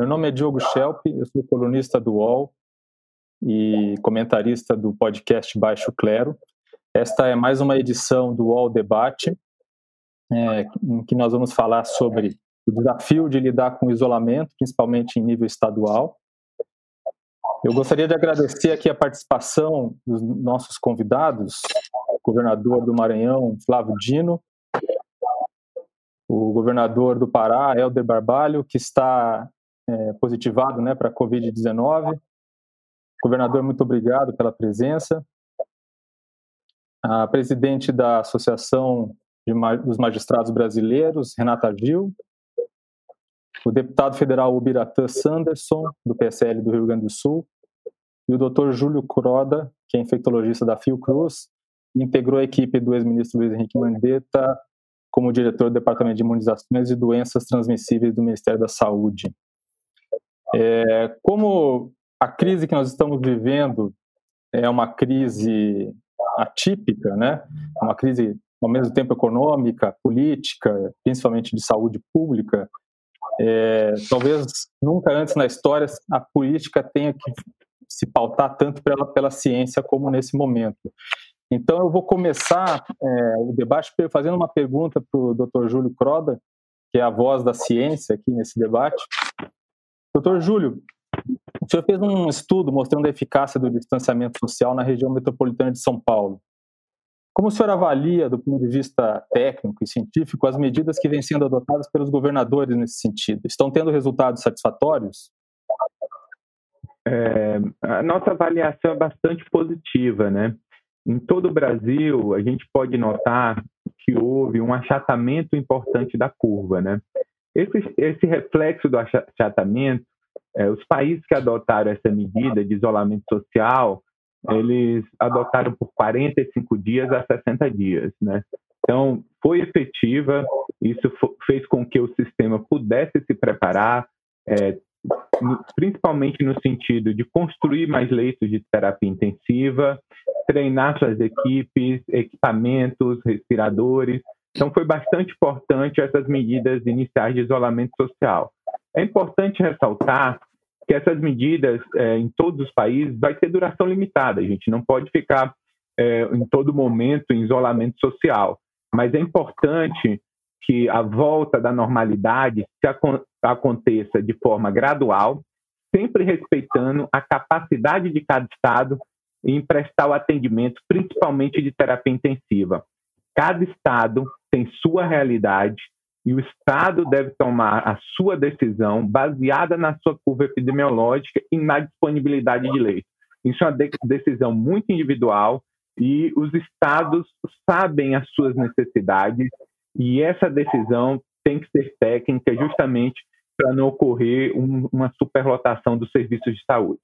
Meu nome é Diogo Schelp, eu sou colunista do UOL e comentarista do podcast Baixo Clero. Esta é mais uma edição do UOL Debate, é, em que nós vamos falar sobre o desafio de lidar com o isolamento, principalmente em nível estadual. Eu gostaria de agradecer aqui a participação dos nossos convidados, o governador do Maranhão, Flávio Dino, o governador do Pará, Helder Barbalho, que está é, positivado né, para a Covid-19. Governador, muito obrigado pela presença. A presidente da Associação dos Magistrados Brasileiros, Renata Gil. O deputado federal Ubiratã Sanderson, do PSL do Rio Grande do Sul. E o doutor Júlio Croda, que é infectologista da Fiocruz, integrou a equipe do ex-ministro Luiz Henrique Mandetta como diretor do Departamento de Imunizações e Doenças Transmissíveis do Ministério da Saúde. É, como a crise que nós estamos vivendo é uma crise atípica, né? É uma crise ao mesmo tempo econômica, política, principalmente de saúde pública. É, talvez nunca antes na história a política tenha que se pautar tanto pela, pela ciência como nesse momento. Então, eu vou começar é, o debate fazendo uma pergunta para o Dr. Júlio Croda, que é a voz da ciência aqui nesse debate. Doutor Júlio, o senhor fez um estudo mostrando a eficácia do distanciamento social na região metropolitana de São Paulo. Como o senhor avalia, do ponto de vista técnico e científico, as medidas que vêm sendo adotadas pelos governadores nesse sentido? Estão tendo resultados satisfatórios? É, a nossa avaliação é bastante positiva, né? Em todo o Brasil, a gente pode notar que houve um achatamento importante da curva, né? Esse, esse reflexo do achatamento, é, os países que adotaram essa medida de isolamento social, eles adotaram por 45 dias a 60 dias, né? Então, foi efetiva, isso fez com que o sistema pudesse se preparar, é, principalmente no sentido de construir mais leitos de terapia intensiva, treinar suas equipes, equipamentos, respiradores. Então, foi bastante importante essas medidas iniciais de isolamento social. É importante ressaltar que essas medidas, é, em todos os países, vai ter duração limitada. A gente não pode ficar é, em todo momento em isolamento social. Mas é importante que a volta da normalidade aconteça de forma gradual, sempre respeitando a capacidade de cada estado em prestar o atendimento, principalmente de terapia intensiva. Cada estado tem sua realidade e o estado deve tomar a sua decisão baseada na sua curva epidemiológica e na disponibilidade de leite. Isso é uma decisão muito individual e os estados sabem as suas necessidades e essa decisão tem que ser técnica justamente para não ocorrer um, uma superlotação dos serviços de saúde.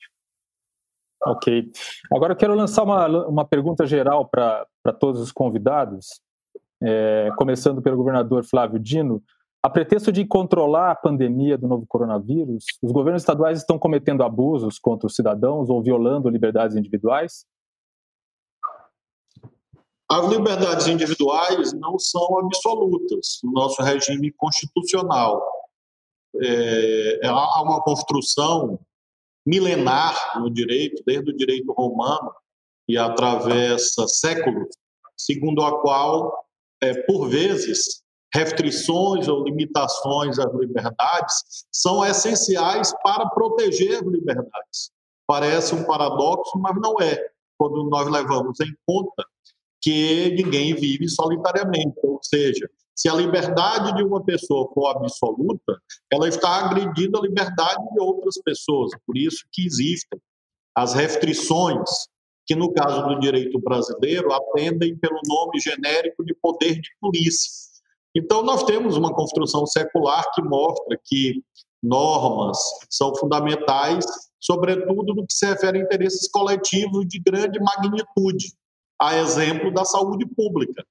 Ok. Agora eu quero lançar uma, uma pergunta geral para todos os convidados, é, começando pelo governador Flávio Dino. A pretexto de controlar a pandemia do novo coronavírus, os governos estaduais estão cometendo abusos contra os cidadãos ou violando liberdades individuais? As liberdades individuais não são absolutas no nosso regime constitucional. É, há uma construção milenar no direito, desde o direito romano, e atravessa séculos, segundo a qual, é, por vezes, restrições ou limitações às liberdades são essenciais para proteger as liberdades. Parece um paradoxo, mas não é, quando nós levamos em conta que ninguém vive solitariamente, ou seja, se a liberdade de uma pessoa for absoluta, ela está agredindo a liberdade de outras pessoas. Por isso que existem as restrições, que no caso do direito brasileiro atendem pelo nome genérico de poder de polícia. Então nós temos uma construção secular que mostra que normas são fundamentais, sobretudo no que se refere a interesses coletivos de grande magnitude, a exemplo da saúde pública.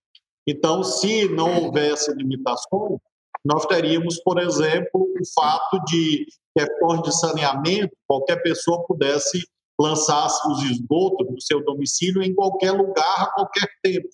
Então, se não houvesse limitações, nós teríamos, por exemplo, o fato de questões de saneamento, qualquer pessoa pudesse lançar os esgotos do seu domicílio em qualquer lugar, a qualquer tempo,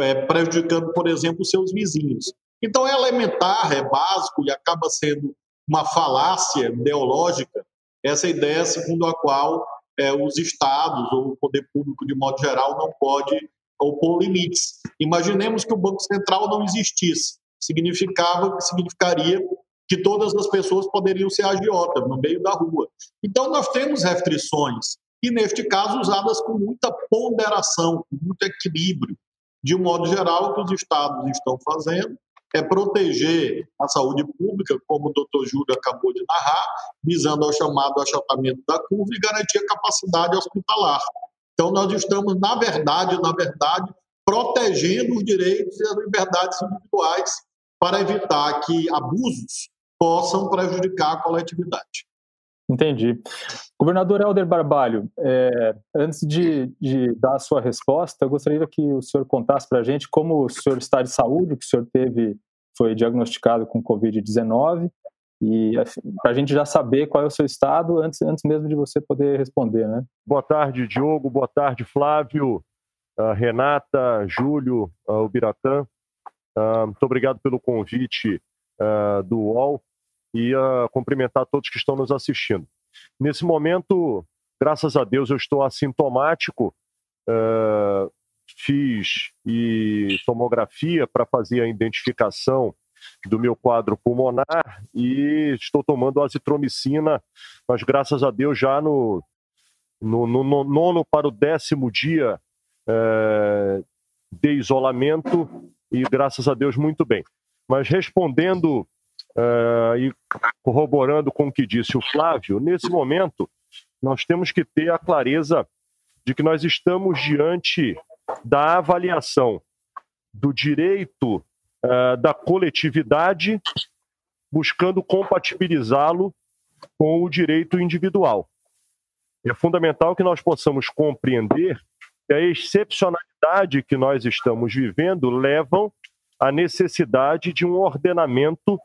é, prejudicando, por exemplo, os seus vizinhos. Então, é elementar, é básico e acaba sendo uma falácia ideológica essa ideia segundo a qual é, os estados ou o poder público de modo geral não pode opor limites. Imaginemos que o Banco Central não existisse, significava significaria que todas as pessoas poderiam ser agiotas no meio da rua. Então nós temos restrições e neste caso usadas com muita ponderação, com muito equilíbrio. De um modo geral, o que os estados estão fazendo é proteger a saúde pública, como o doutor Júlio acabou de narrar, visando ao chamado achatamento da curva e garantir a capacidade hospitalar. Então, nós estamos, na verdade, na verdade, protegendo os direitos e as liberdades individuais para evitar que abusos possam prejudicar a coletividade. Entendi. Governador Helder Barbalho, é, antes de, de, dar a sua resposta, eu gostaria que o senhor contasse para a gente como o senhor está de saúde, que o senhor teve, foi diagnosticado com Covid-19, e assim, para a gente já saber qual é o seu estado antes, antes mesmo de você poder responder, né? Boa tarde, Diogo. Boa tarde, Flávio, uh, Renata, Júlio, uh, o Biratã. Uh, muito obrigado pelo convite do UOL e uh, cumprimentar todos que estão nos assistindo. Nesse momento, graças a Deus, eu estou assintomático. Uh, fiz e tomografia para fazer a identificação do meu quadro pulmonar e estou tomando azitromicina, mas graças a Deus já no, no, no, no nono para o décimo dia uh, de isolamento e graças a Deus muito bem. Mas respondendo Uh, e corroborando com o que disse o Flávio, nesse momento nós temos que ter a clareza de que nós estamos diante da avaliação do direito uh, da coletividade, buscando compatibilizá-lo com o direito individual. É fundamental que nós possamos compreender que a excepcionalidade que nós estamos vivendo levam à necessidade de um ordenamento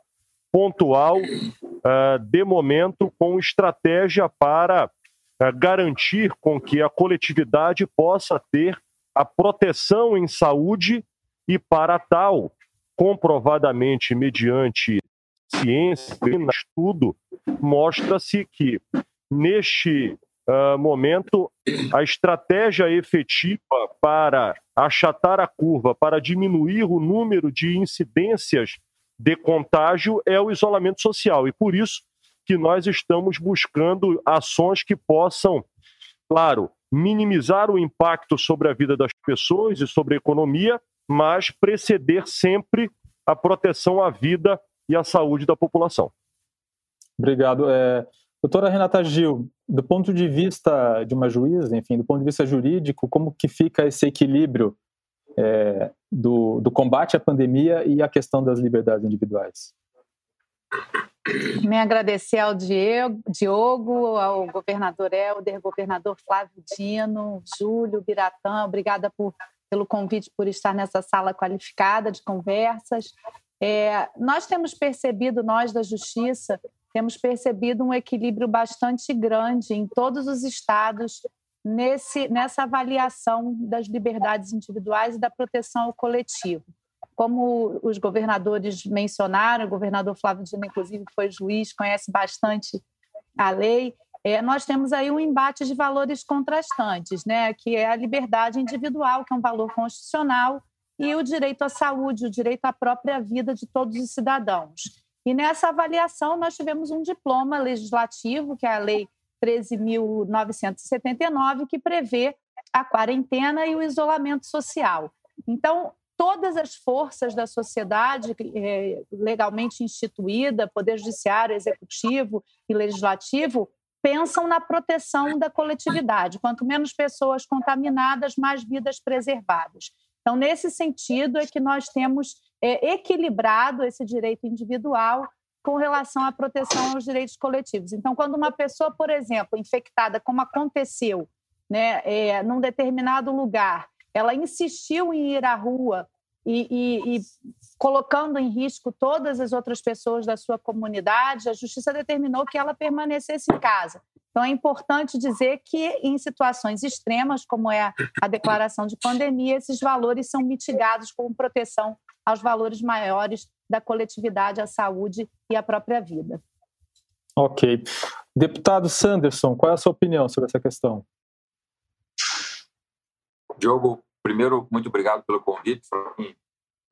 pontual, uh, de momento, com estratégia para uh, garantir com que a coletividade possa ter a proteção em saúde e para tal, comprovadamente mediante ciência e estudo, mostra-se que neste uh, momento a estratégia efetiva para achatar a curva, para diminuir o número de incidências de contágio é o isolamento social. E por isso que nós estamos buscando ações que possam, claro, minimizar o impacto sobre a vida das pessoas e sobre a economia, mas preceder sempre a proteção à vida e à saúde da população. Obrigado. É, doutora Renata Gil, do ponto de vista de uma juíza, enfim, do ponto de vista jurídico, como que fica esse equilíbrio é, do, do combate à pandemia e a questão das liberdades individuais. Me agradecer ao Diego, Diogo, ao governador Helder, governador Flávio Dino, Júlio, Biratã, obrigada por, pelo convite por estar nessa sala qualificada de conversas. É, nós temos percebido, nós da Justiça, temos percebido um equilíbrio bastante grande em todos os estados nesse, nessa avaliação das liberdades individuais e da proteção ao coletivo. Como os governadores mencionaram, o governador Flávio Dino, inclusive, foi juiz, conhece bastante a lei, é, nós temos aí um embate de valores contrastantes, né, que é a liberdade individual, que é um valor constitucional, e o direito à saúde, o direito à própria vida de todos os cidadãos. E nessa avaliação, nós tivemos um diploma legislativo, que é a Lei 13.979, que prevê a quarentena e o isolamento social. Então, todas as forças da sociedade é, legalmente instituída, Poder Judiciário, Executivo e Legislativo, pensam na proteção da coletividade. Quanto menos pessoas contaminadas, mais vidas preservadas. Então, nesse sentido, é que nós temos é, equilibrado esse direito individual com relação à proteção aos direitos coletivos. Então, quando uma pessoa, por exemplo, infectada, como aconteceu, né, é, num determinado lugar, ela insistiu em ir à rua e, e, e, colocando em risco todas as outras pessoas da sua comunidade, a justiça determinou que ela permanecesse em casa. Então, é importante dizer que, em situações extremas, como é a declaração de pandemia, esses valores são mitigados com proteção aos valores maiores da coletividade, à saúde e à própria vida. Ok. Deputado Sanderson, qual é a sua opinião sobre essa questão? Diogo, primeiro, muito obrigado pelo convite. Para mim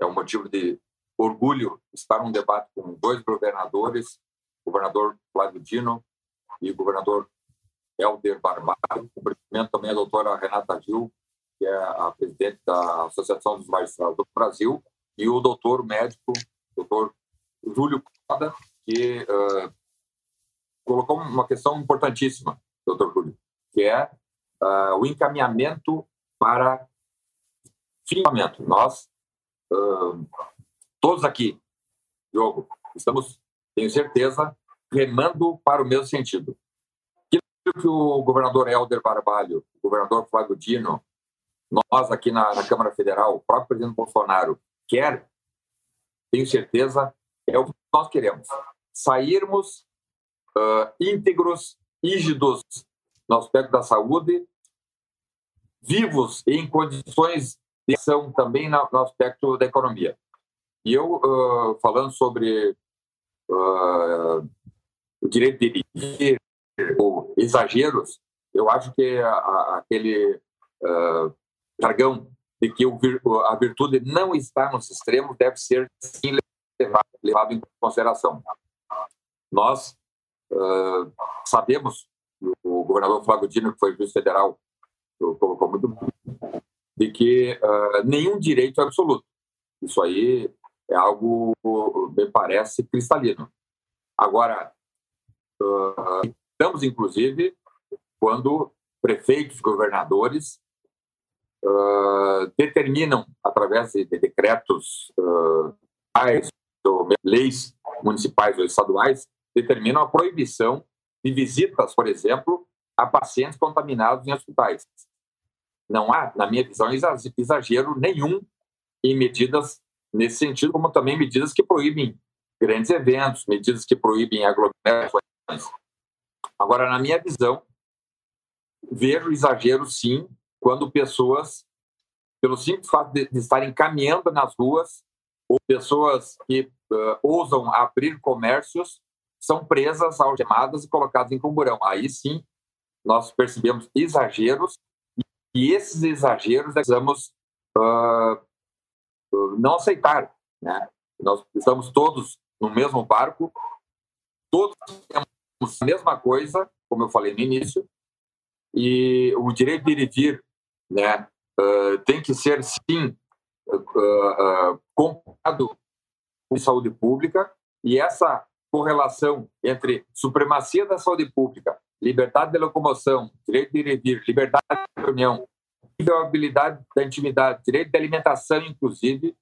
é um motivo de orgulho estar num debate com dois governadores, o governador Flávio Dino e o governador Helder Barbalho. Cumprimento também a doutora Renata Gil, que é a presidente da Associação dos Magistrados do Brasil, e o doutor médico, doutor Júlio Coda, que uh, colocou uma questão importantíssima, doutor Júlio, que é uh, o encaminhamento para financiamento. Nós, uh, todos aqui, Diogo, estamos, tenho certeza, remando para o mesmo sentido. Aquilo que o governador Helder Barbalho, o governador Flávio Dino, nós aqui na, na Câmara Federal, o próprio presidente Bolsonaro quer, tenho certeza, é o que nós queremos. Sairmos uh, íntegros, rígidos no aspecto da saúde, vivos em condições de ação também no, no aspecto da economia. E eu, uh, falando sobre uh, o direito de dirigir ou exageros, eu acho que a, a, aquele uh, jargão de que a virtude não está nos extremos deve ser sim levado, levado em consideração. Nós uh, sabemos, o governador Flávio Dino, que foi juiz federal, colocou muito de que uh, nenhum direito é absoluto. Isso aí é algo, me parece, cristalino. Agora, uh, estamos, inclusive, quando prefeitos, governadores uh, determinam, através de, de decretos uh, leis municipais ou estaduais, determinam a proibição de visitas, por exemplo, a pacientes contaminados em hospitais. Não há, na minha visão, exagero nenhum em medidas nesse sentido, como também medidas que proíbem grandes eventos, medidas que proíbem aglomerações. Agora, na minha visão, vejo exagero sim quando pessoas, pelo simples fato de, de estarem caminhando nas ruas, ou pessoas que uh, ousam abrir comércios, são presas, algemadas e colocadas em camburão. Aí sim, nós percebemos exageros e esses exageros precisamos uh, não aceitar. Né? Nós estamos todos no mesmo barco, todos temos a mesma coisa, como eu falei no início, e o direito de dirigir né, uh, tem que ser, sim, uh, uh, comprado com saúde pública, e essa correlação entre supremacia da saúde pública liberdade de locomoção, direito de dirigir, liberdade de reunião, inviolabilidade da intimidade, direito de alimentação, inclusive,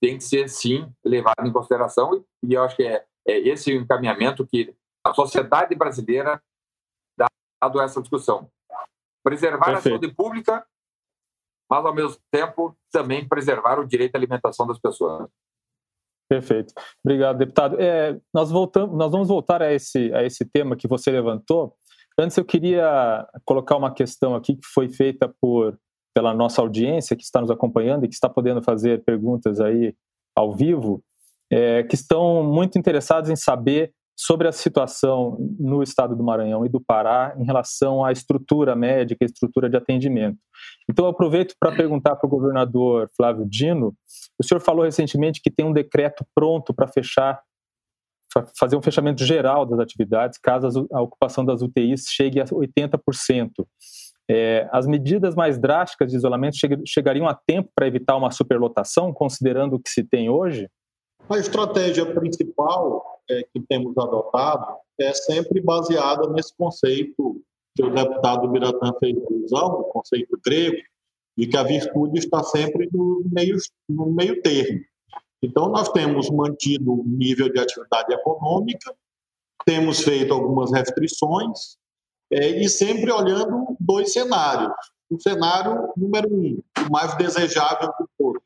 tem que ser, sim, levado em consideração. E eu acho que é, é esse o encaminhamento que a sociedade brasileira dá a essa discussão. Preservar Perfeito. a saúde pública, mas, ao mesmo tempo, também preservar o direito à alimentação das pessoas. Perfeito. Obrigado, deputado. É, nós, voltamos, nós vamos voltar a esse, a esse tema que você levantou, Antes eu queria colocar uma questão aqui que foi feita por pela nossa audiência que está nos acompanhando e que está podendo fazer perguntas aí ao vivo, é, que estão muito interessados em saber sobre a situação no estado do Maranhão e do Pará em relação à estrutura médica, estrutura de atendimento. Então, eu aproveito para perguntar para o governador Flávio Dino. O senhor falou recentemente que tem um decreto pronto para fechar fazer um fechamento geral das atividades, caso a ocupação das UTIs chegue a 80%. É, as medidas mais drásticas de isolamento chegariam a tempo para evitar uma superlotação, considerando o que se tem hoje? A estratégia principal que temos adotado é sempre baseada nesse conceito que o deputado Biratã fez alusão, o conceito grego, de que a virtude está sempre no meio, no meio termo. Então, nós temos mantido o nível de atividade econômica, temos feito algumas restrições, é, e sempre olhando dois cenários. O cenário número um, o mais desejável de todos,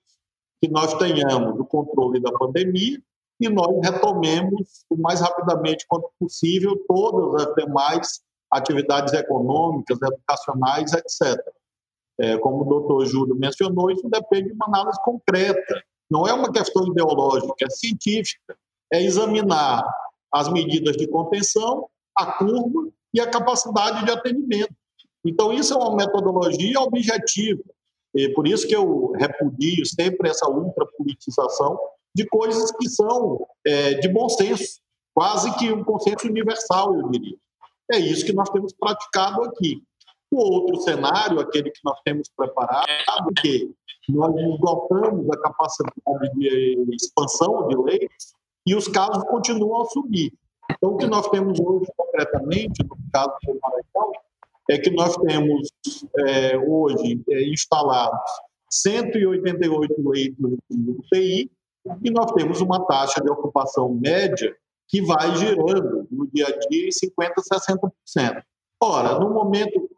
que nós tenhamos o controle da pandemia e nós retomemos o mais rapidamente quanto possível todas as demais atividades econômicas, educacionais, etc. É, como o doutor Júlio mencionou, isso depende de uma análise concreta não é uma questão ideológica, é científica. É examinar as medidas de contenção a curva e a capacidade de atendimento. Então, isso é uma metodologia objetiva. E por isso que eu repudio sempre essa ultrapolitização de coisas que são é, de bom senso, quase que um consenso universal, eu diria. É isso que nós temos praticado aqui. O outro cenário, aquele que nós temos preparado, que nós esgotamos a capacidade de expansão de leis e os casos continuam a subir. Então, o que nós temos hoje, concretamente, no caso do Maranhão, é que nós temos é, hoje é, instalados 188 leitos de UTI e nós temos uma taxa de ocupação média que vai girando no dia a dia em 50%, 60%. Ora, no momento,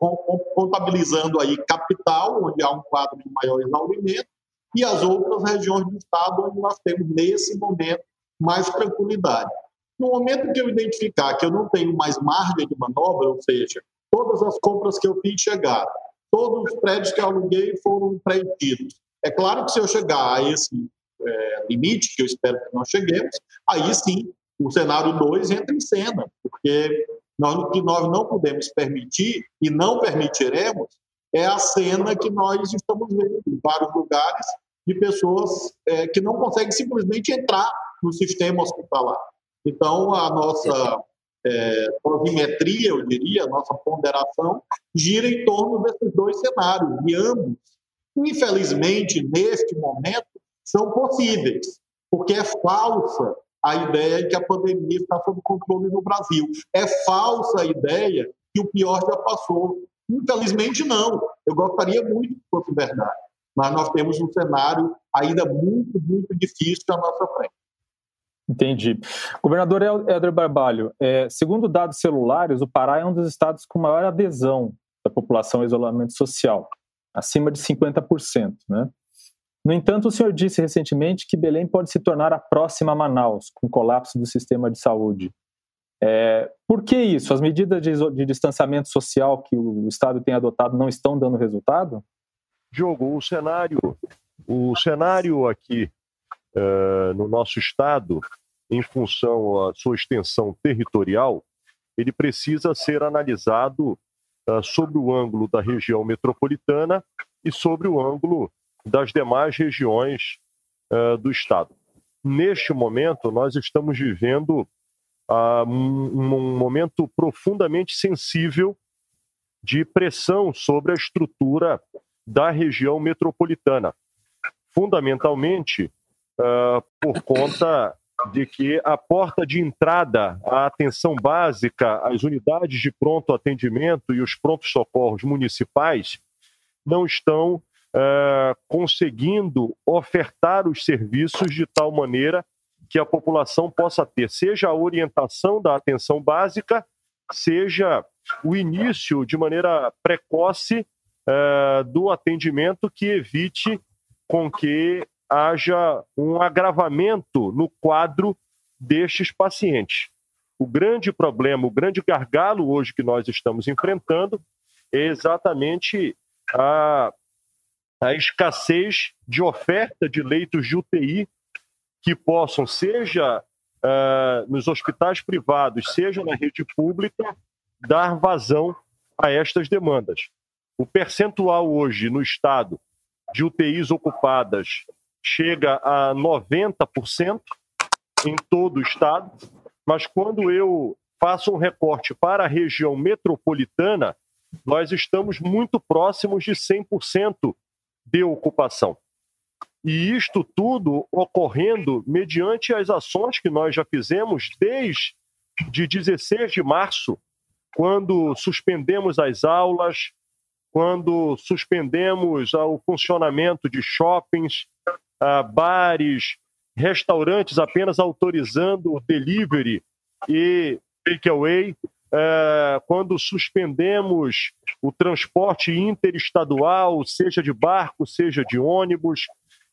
contabilizando aí capital, onde há um quadro de maior exaurimento, e as outras regiões do estado onde nós temos, nesse momento, mais tranquilidade. No momento que eu identificar que eu não tenho mais margem de manobra, ou seja, todas as compras que eu fiz chegaram, todos os prédios que eu aluguei foram preenchidos. É claro que se eu chegar a esse é, limite, que eu espero que nós cheguemos, aí sim o cenário 2 entra em cena, porque nós, o que nós não podemos permitir e não permitiremos é a cena que nós estamos vendo em vários lugares de pessoas é, que não conseguem simplesmente entrar no sistema hospitalar. Então, a nossa é, eu diria, a nossa ponderação, gira em torno desses dois cenários, e ambos, infelizmente, neste momento, são possíveis, porque é falsa a ideia de que a pandemia está sob controle no Brasil. É falsa a ideia que o pior já passou. Infelizmente, não. Eu gostaria muito que fosse verdade. Mas nós temos um cenário ainda muito, muito difícil à nossa frente. Entendi. Governador Helder Barbalho, é, segundo dados celulares, o Pará é um dos estados com maior adesão da população ao isolamento social, acima de 50%. Né? No entanto, o senhor disse recentemente que Belém pode se tornar a próxima Manaus, com o colapso do sistema de saúde. É, por que isso? As medidas de, de, distanciamento social que o Estado tem adotado não estão dando resultado? Diogo, o cenário, o cenário aqui uh, no nosso Estado, em função da sua extensão territorial, ele precisa ser analisado uh, sobre o ângulo da região metropolitana e sobre o ângulo das demais regiões uh, do Estado. Neste momento, nós estamos vivendo uh, um, momento profundamente sensível de pressão sobre a estrutura da região metropolitana, fundamentalmente uh, por conta de que a porta de entrada à atenção básica, as unidades de pronto atendimento e os prontos socorros municipais não estão uh, conseguindo ofertar os serviços de tal maneira que a população possa ter, seja a orientação da atenção básica, seja o início de maneira precoce uh, do atendimento que evite com que haja um agravamento no quadro destes pacientes. O grande problema, o grande gargalo hoje que nós estamos enfrentando é exatamente a a escassez de oferta de leitos de UTI que possam, seja uh, nos hospitais privados, seja na rede pública, dar vazão a estas demandas. O percentual hoje no estado de UTIs ocupadas chega a 90% em todo o estado, mas quando eu faço um recorte para a região metropolitana, nós estamos muito próximos de 100% de ocupação. E isto tudo ocorrendo mediante as ações que nós já fizemos desde 16 de março, quando suspendemos as aulas, quando suspendemos o funcionamento de shoppings, bares, restaurantes apenas autorizando o delivery e takeaway, é, quando suspendemos o transporte interestadual, seja de barco, seja de ônibus,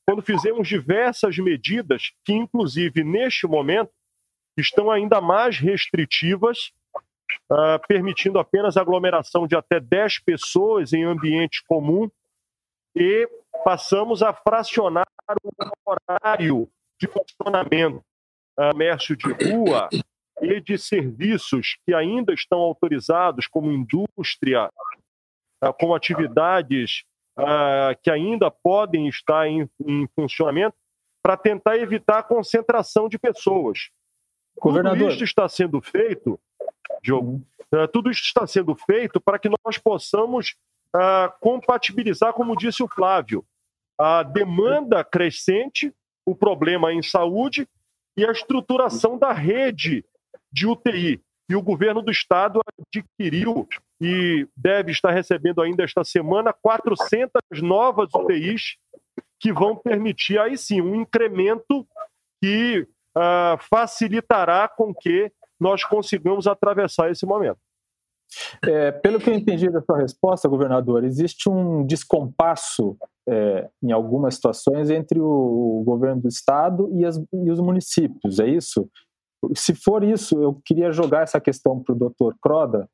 quando fizemos diversas medidas que, inclusive, neste momento, estão ainda mais restritivas, uh, permitindo apenas aglomeração de até 10 pessoas em ambiente comum, e passamos a fracionar o horário de funcionamento. Comércio de rua, e de serviços que ainda estão autorizados, como indústria, ah, como atividades ah, que ainda podem estar em, em funcionamento, para tentar evitar a concentração de pessoas. Governador. Tudo isso está sendo feito, Diogo, uh, tudo isso está sendo feito para que nós possamos compatibilizar, como disse o Flávio, a demanda crescente, o problema em saúde e a estruturação da rede de UTI. E o governo do estado adquiriu e deve estar recebendo ainda esta semana 400 novas UTIs que vão permitir aí sim um incremento que uh, facilitará com que nós consigamos atravessar esse momento. É, pelo que eu entendi da sua resposta, governador, existe um descompasso é, em algumas situações entre o, o governo do estado e, as, e, os municípios, é isso? Se for isso, eu queria jogar essa questão para o doutor Croda,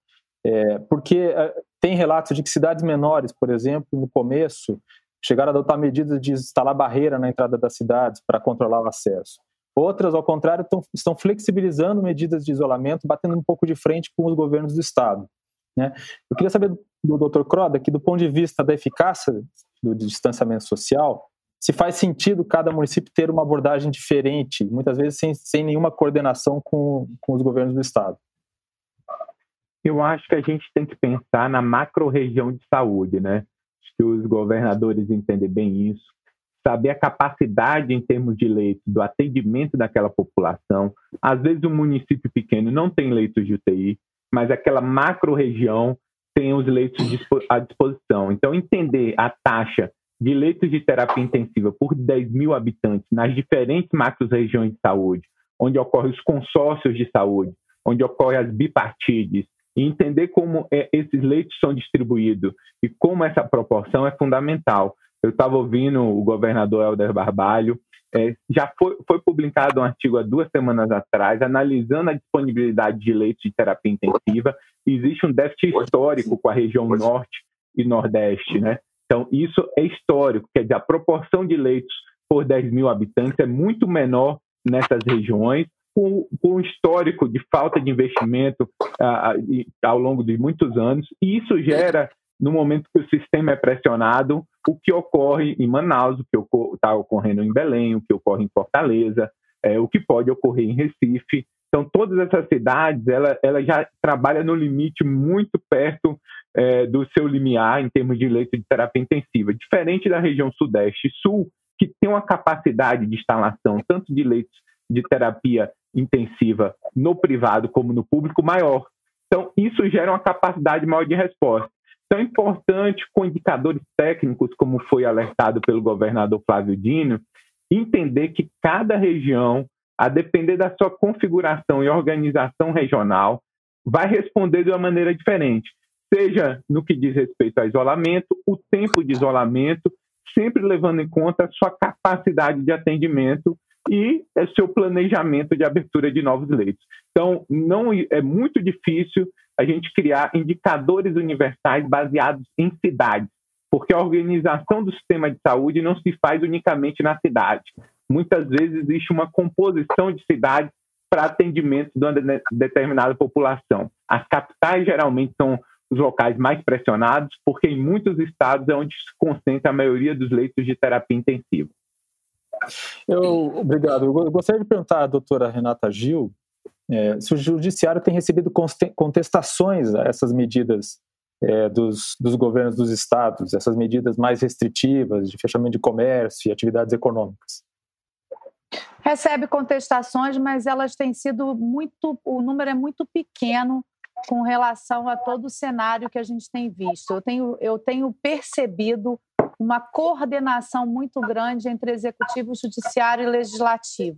é, porque é, tem relatos de que cidades menores, por exemplo, no começo, chegaram a adotar medidas de instalar barreira na entrada das cidades para controlar o acesso. Outras, ao contrário, tão, estão flexibilizando medidas de isolamento, batendo um pouco de frente com os governos do Estado. Né? Eu queria saber do Dr. Croda que, do ponto de vista da eficácia do distanciamento social, se faz sentido cada município ter uma abordagem diferente, muitas vezes sem, sem nenhuma coordenação com, com os governos do Estado. Eu acho que a gente tem que pensar na macro-região de saúde, né? que os governadores entendem bem isso, saber a capacidade em termos de leitos do atendimento daquela população. Às vezes, um município pequeno não tem leitos de UTI, mas aquela macro-região tem os leitos à disposição. Então, entender a taxa de leitos de terapia intensiva por 10 mil habitantes nas diferentes macro-regiões de saúde, onde ocorrem os consórcios de saúde, onde ocorrem as bipartides, e entender como é, esses leitos são distribuídos e como essa proporção é fundamental. Eu estava ouvindo o governador Helder Barbalho, é, já foi, foi, publicado um artigo há duas semanas atrás, analisando a disponibilidade de leitos de terapia intensiva. Existe um déficit histórico com a região norte e nordeste, né? Então, isso é histórico, quer dizer, a proporção de leitos por 10 mil habitantes é muito menor nessas regiões com, um histórico de falta de investimento ao longo de muitos anos, e isso gera, no momento que o sistema é pressionado, o que ocorre em Manaus, o que está ocorrendo em Belém, o que ocorre em Fortaleza, é, o que pode ocorrer em Recife. Então, todas essas cidades, ela, ela já trabalha no limite muito perto é, do seu limiar em termos de leito de terapia intensiva, diferente da região sudeste e sul, que tem uma capacidade de instalação tanto de leitos de terapia intensiva no privado como no público maior. Então, isso gera uma capacidade maior de resposta. Então, é importante, com indicadores técnicos, como foi alertado pelo governador Flávio Dino, entender que cada região, a depender da sua configuração e organização regional, vai responder de uma maneira diferente. Seja no que diz respeito ao isolamento, o tempo de isolamento, sempre levando em conta a sua capacidade de atendimento e é seu planejamento de abertura de novos leitos. Então, não é muito difícil a gente criar indicadores universais baseados em cidades, porque a organização do sistema de saúde não se faz unicamente na cidade. Muitas vezes existe uma composição de cidades para atendimento de uma determinada população. As capitais geralmente são os locais mais pressionados, porque em muitos estados é onde se concentra a maioria dos leitos de terapia intensiva. Eu, obrigado. Eu gostaria de perguntar à doutora Renata Gil é, se o judiciário tem recebido contestações a essas medidas é, dos, dos governos dos estados, essas medidas mais restritivas de fechamento de comércio e atividades econômicas. Recebe contestações, mas elas têm sido muito, o número é muito pequeno com relação a todo o cenário que a gente tem visto. Eu tenho, eu tenho percebido uma coordenação muito grande entre executivo, judiciário e legislativo.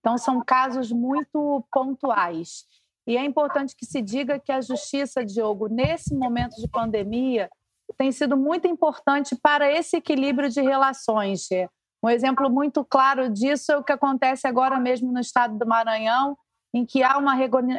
Então, são casos muito pontuais. E é importante que se diga que a justiça, Diogo, nesse momento de pandemia, tem sido muito importante para esse equilíbrio de relações. Um exemplo muito claro disso é o que acontece agora mesmo no estado do Maranhão, em que há uma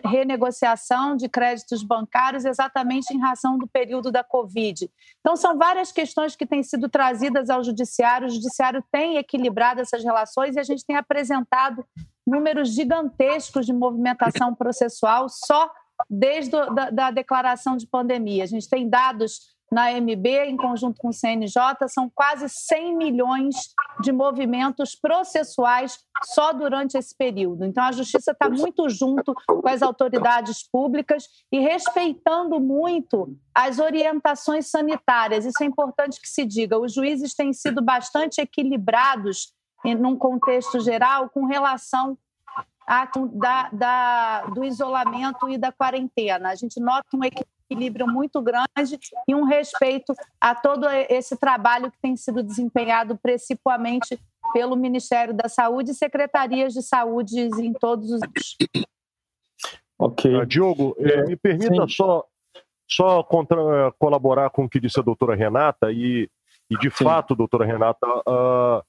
renegociação de créditos bancários exatamente em razão do período da Covid. Então, são várias questões que têm sido trazidas ao Judiciário. O Judiciário tem equilibrado essas relações e a gente tem apresentado números gigantescos de movimentação processual só desde a da, declaração de pandemia. A gente tem dados na MB, em conjunto com o CNJ, são quase 100 milhões de movimentos processuais só durante esse período. Então, a Justiça está muito junto com as autoridades públicas e respeitando muito as orientações sanitárias. Isso é importante que se diga. Os juízes têm sido bastante equilibrados, num contexto geral, com relação a, da, da, do isolamento e da quarentena. A gente nota um equilíbrio equilíbrio muito grande e um respeito a todo esse trabalho que tem sido desempenhado principalmente pelo Ministério da Saúde e secretarias de saúde em todos os Ok. Uh, Diogo, é, me permita só, só contra, colaborar com o que disse a doutora Renata e, e de Sim. fato, doutora Renata, uh,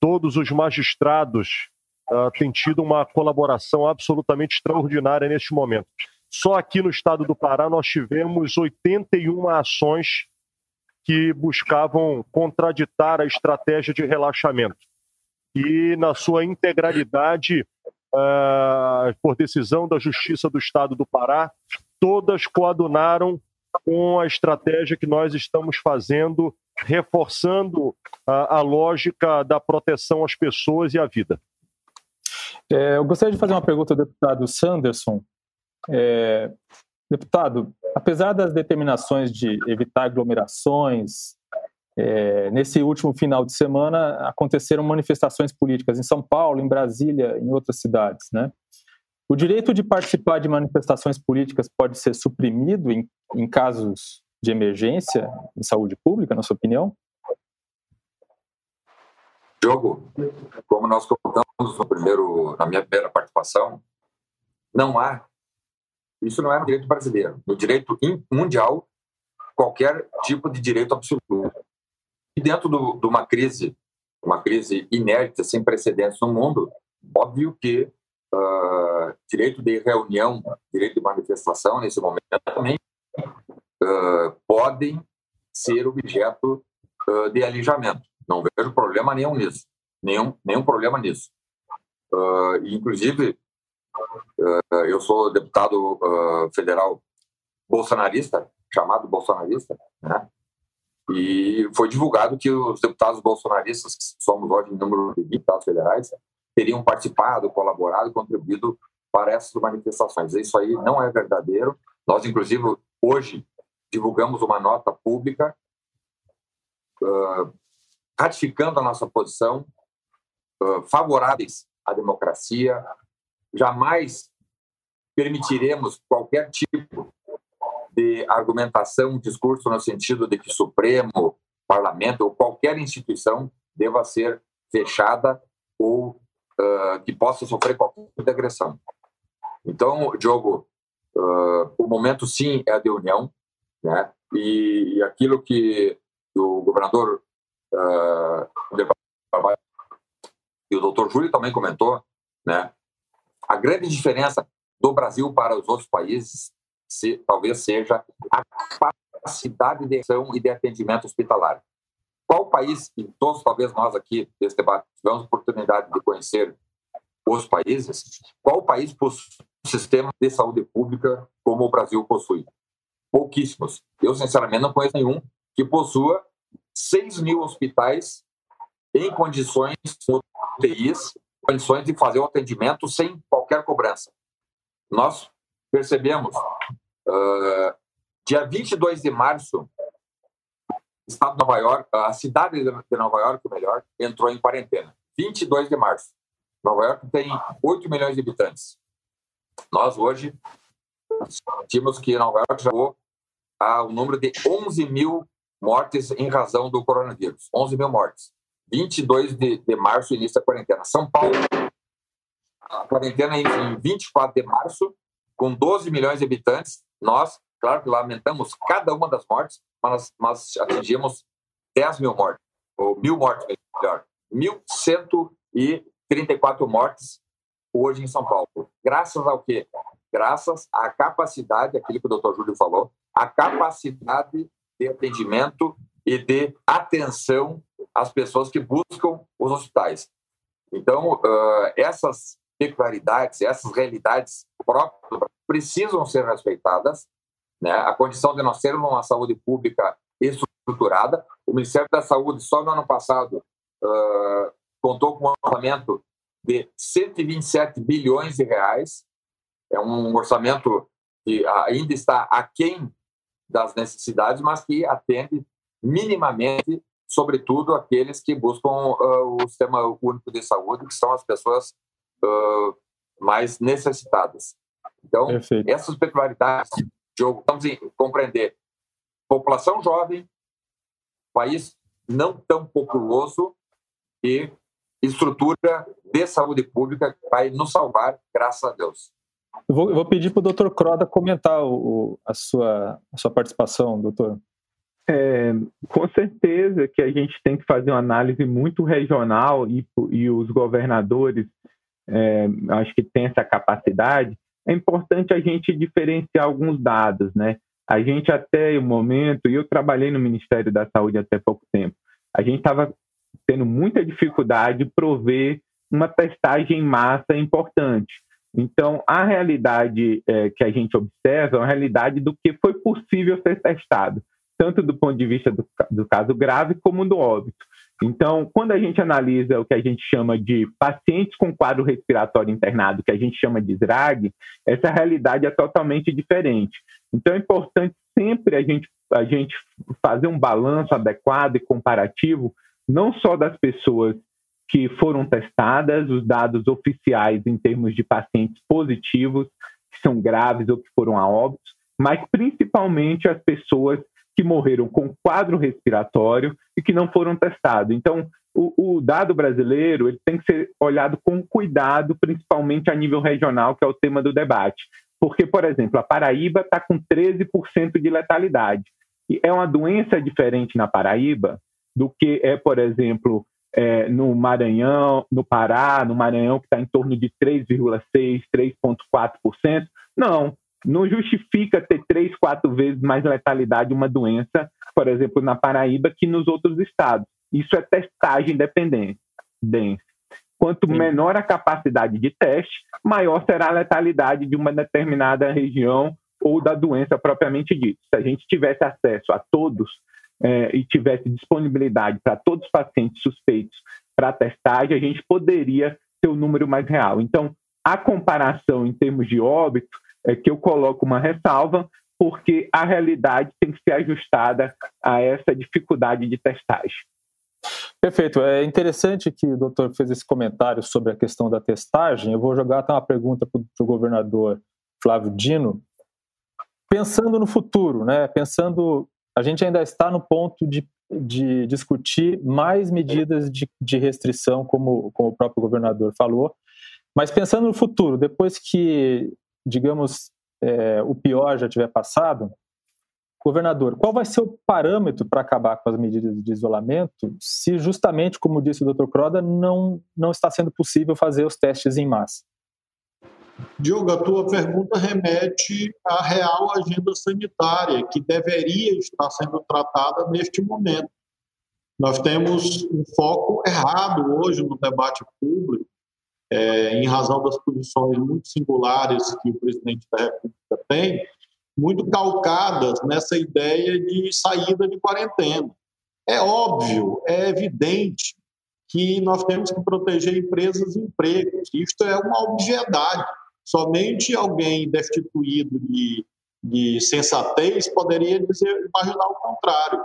todos os magistrados uh, têm tido uma colaboração absolutamente extraordinária neste momento. Só aqui no estado do Pará nós tivemos 81 ações que buscavam contraditar a estratégia de relaxamento. E, na sua integralidade, uh, por decisão da Justiça do Estado do Pará, todas coadunaram com a estratégia que nós estamos fazendo, reforçando a, a lógica da proteção às pessoas e à vida. É, eu gostaria de fazer uma pergunta ao deputado Sanderson. É, deputado, apesar das determinações de evitar aglomerações, é, nesse último final de semana aconteceram manifestações políticas em São Paulo, em Brasília, em outras cidades, né? O direito de participar de manifestações políticas pode ser suprimido em, em casos de emergência em saúde pública, na sua opinião? Diogo, como nós contamos no primeiro, na minha primeira participação, não há isso não é no direito brasileiro. No direito mundial, qualquer tipo de direito absoluto. E dentro de do, uma crise, uma crise inédita, sem precedentes no mundo, óbvio que uh, direito de reunião, direito de manifestação, nesse momento também, uh, podem ser objeto uh, de alijamento. Não vejo problema nenhum nisso. Nenhum, nenhum problema nisso. inclusive, eh, eu sou deputado eh, federal bolsonarista, chamado bolsonarista, né? E foi divulgado que os deputados bolsonaristas, que somos hoje em número de deputados federais, teriam participado, colaborado, contribuído para essas manifestações. Isso aí não é verdadeiro. Nós, inclusive, hoje divulgamos uma nota pública uh, ratificando a nossa posição, uh, favoráveis à democracia, jamais permitiremos qualquer tipo de argumentação, discurso no sentido de que Supremo, Parlamento ou qualquer instituição deva ser fechada ou uh, que possa sofrer qualquer tipo de agressão. Então, Diogo, uh, o momento sim é de união, né? E, e aquilo que o governador uh, e o doutor Júlio também comentou, né? A grande diferença do Brasil para os outros países se, talvez seja a capacidade de ação e de atendimento hospitalar. Qual país, e todos talvez nós aqui desse debate tivemos oportunidade de conhecer os países, qual país possui um sistema de saúde pública como o Brasil possui? Pouquíssimos. Eu, sinceramente, não conheço nenhum que possua 6 mil hospitais em condições UTIs condições de fazer o atendimento sem qualquer cobrança. Nós percebemos, uh, dia 22 de março, estado de Nova York, a cidade de Nova York, melhor, entrou em quarentena. 22 de março. Nova York tem 8 milhões de habitantes. Nós, hoje, sentimos que Nova York já ao número de 11 mil mortes em razão do coronavírus. 11 mil mortes. 22 de, de março, início da quarentena. São Paulo, a quarentena em 24 de março, com 12 milhões de habitantes. Nós, claro que lamentamos cada uma das mortes, mas, mas atingimos 10 mil mortes, ou mil mortes, melhor. 1.134 mortes hoje em São Paulo. Graças ao quê? Graças à capacidade, aquilo que o doutor Júlio falou, a capacidade de atendimento e de atenção às pessoas que buscam os hospitais. Então, uh, essas peculiaridades, essas realidades próprias precisam ser respeitadas. Né? A condição de nós termos uma saúde pública estruturada. O Ministério da Saúde, só no ano passado, uh, contou com um orçamento de 127 bilhões de reais. É um orçamento que ainda está aquém das necessidades, mas que atende minimamente, sobretudo, aqueles que buscam uh, o sistema único de saúde, que são as pessoas uh, mais necessitadas. Então, Perfeito. essas peculiaridades, Diogo, vamos compreender. População jovem, país não tão populoso e estrutura de saúde pública que vai nos salvar, graças a Deus. Eu vou, eu vou pedir para o doutor Croda comentar o, a, sua, a sua participação, doutor. É, com certeza que a gente tem que fazer uma análise muito regional e, e os governadores, é, acho que têm essa capacidade. É importante a gente diferenciar alguns dados, né? A gente até o momento, e eu trabalhei no Ministério da Saúde até pouco tempo, a gente estava tendo muita dificuldade de prover uma testagem em massa importante. Então, a realidade é, que a gente observa é uma realidade do que foi possível ser testado, tanto do ponto de vista do, do caso grave como do óbito. Então, quando a gente analisa o que a gente chama de pacientes com quadro respiratório internado, que a gente chama de SRAG, essa realidade é totalmente diferente. Então, é importante sempre a gente, a gente fazer um balanço adequado e comparativo, não só das pessoas que foram testadas, os dados oficiais em termos de pacientes positivos, que são graves ou que foram a óbitos, mas principalmente as pessoas que morreram com quadro respiratório e que não foram testados. Então, o, o, dado brasileiro ele tem que ser olhado com cuidado, principalmente a nível regional, que é o tema do debate. Porque, por exemplo, a Paraíba está com 13% de letalidade. E é uma doença diferente na Paraíba do que é, por exemplo, é, no Maranhão, no Pará, no Maranhão, que está em torno de 3,6%, 3,4%. Não, não justifica ter três, quatro vezes mais letalidade uma doença, por exemplo, na Paraíba, que nos outros estados. Isso é testagem dependente. Quanto menor a capacidade de teste, maior será a letalidade de uma determinada região ou da doença propriamente dita. Se a gente tivesse acesso a todos é, e tivesse disponibilidade para todos os pacientes suspeitos para testagem, a gente poderia ter o um número mais real. Então, a comparação em termos de óbito é que eu coloco uma ressalva, porque a realidade tem que ser ajustada a essa dificuldade de testagem. Perfeito. É interessante que o doutor fez esse comentário sobre a questão da testagem. Eu vou jogar até uma pergunta para o governador Flávio Dino. Pensando no futuro, né? pensando a gente ainda está no ponto de, de discutir mais medidas de, de restrição, como, como o próprio governador falou. Mas pensando no futuro, depois que, digamos, é, o pior já tiver passado, governador, qual vai ser o parâmetro para acabar com as medidas de isolamento, se justamente, como disse o Dr. Croda, não, não está sendo possível fazer os testes em massa? Diogo, a tua pergunta remete à real agenda sanitária, que deveria estar sendo tratada neste momento. Nós temos um foco errado hoje no debate público, é, em razão das posições muito singulares que o presidente da República tem, muito calcadas nessa ideia de saída de quarentena. É óbvio, é evidente que nós temos que proteger empresas e empregos. Isto é uma obviedade. Somente alguém destituído de, de sensatez poderia dizer, imaginar o contrário.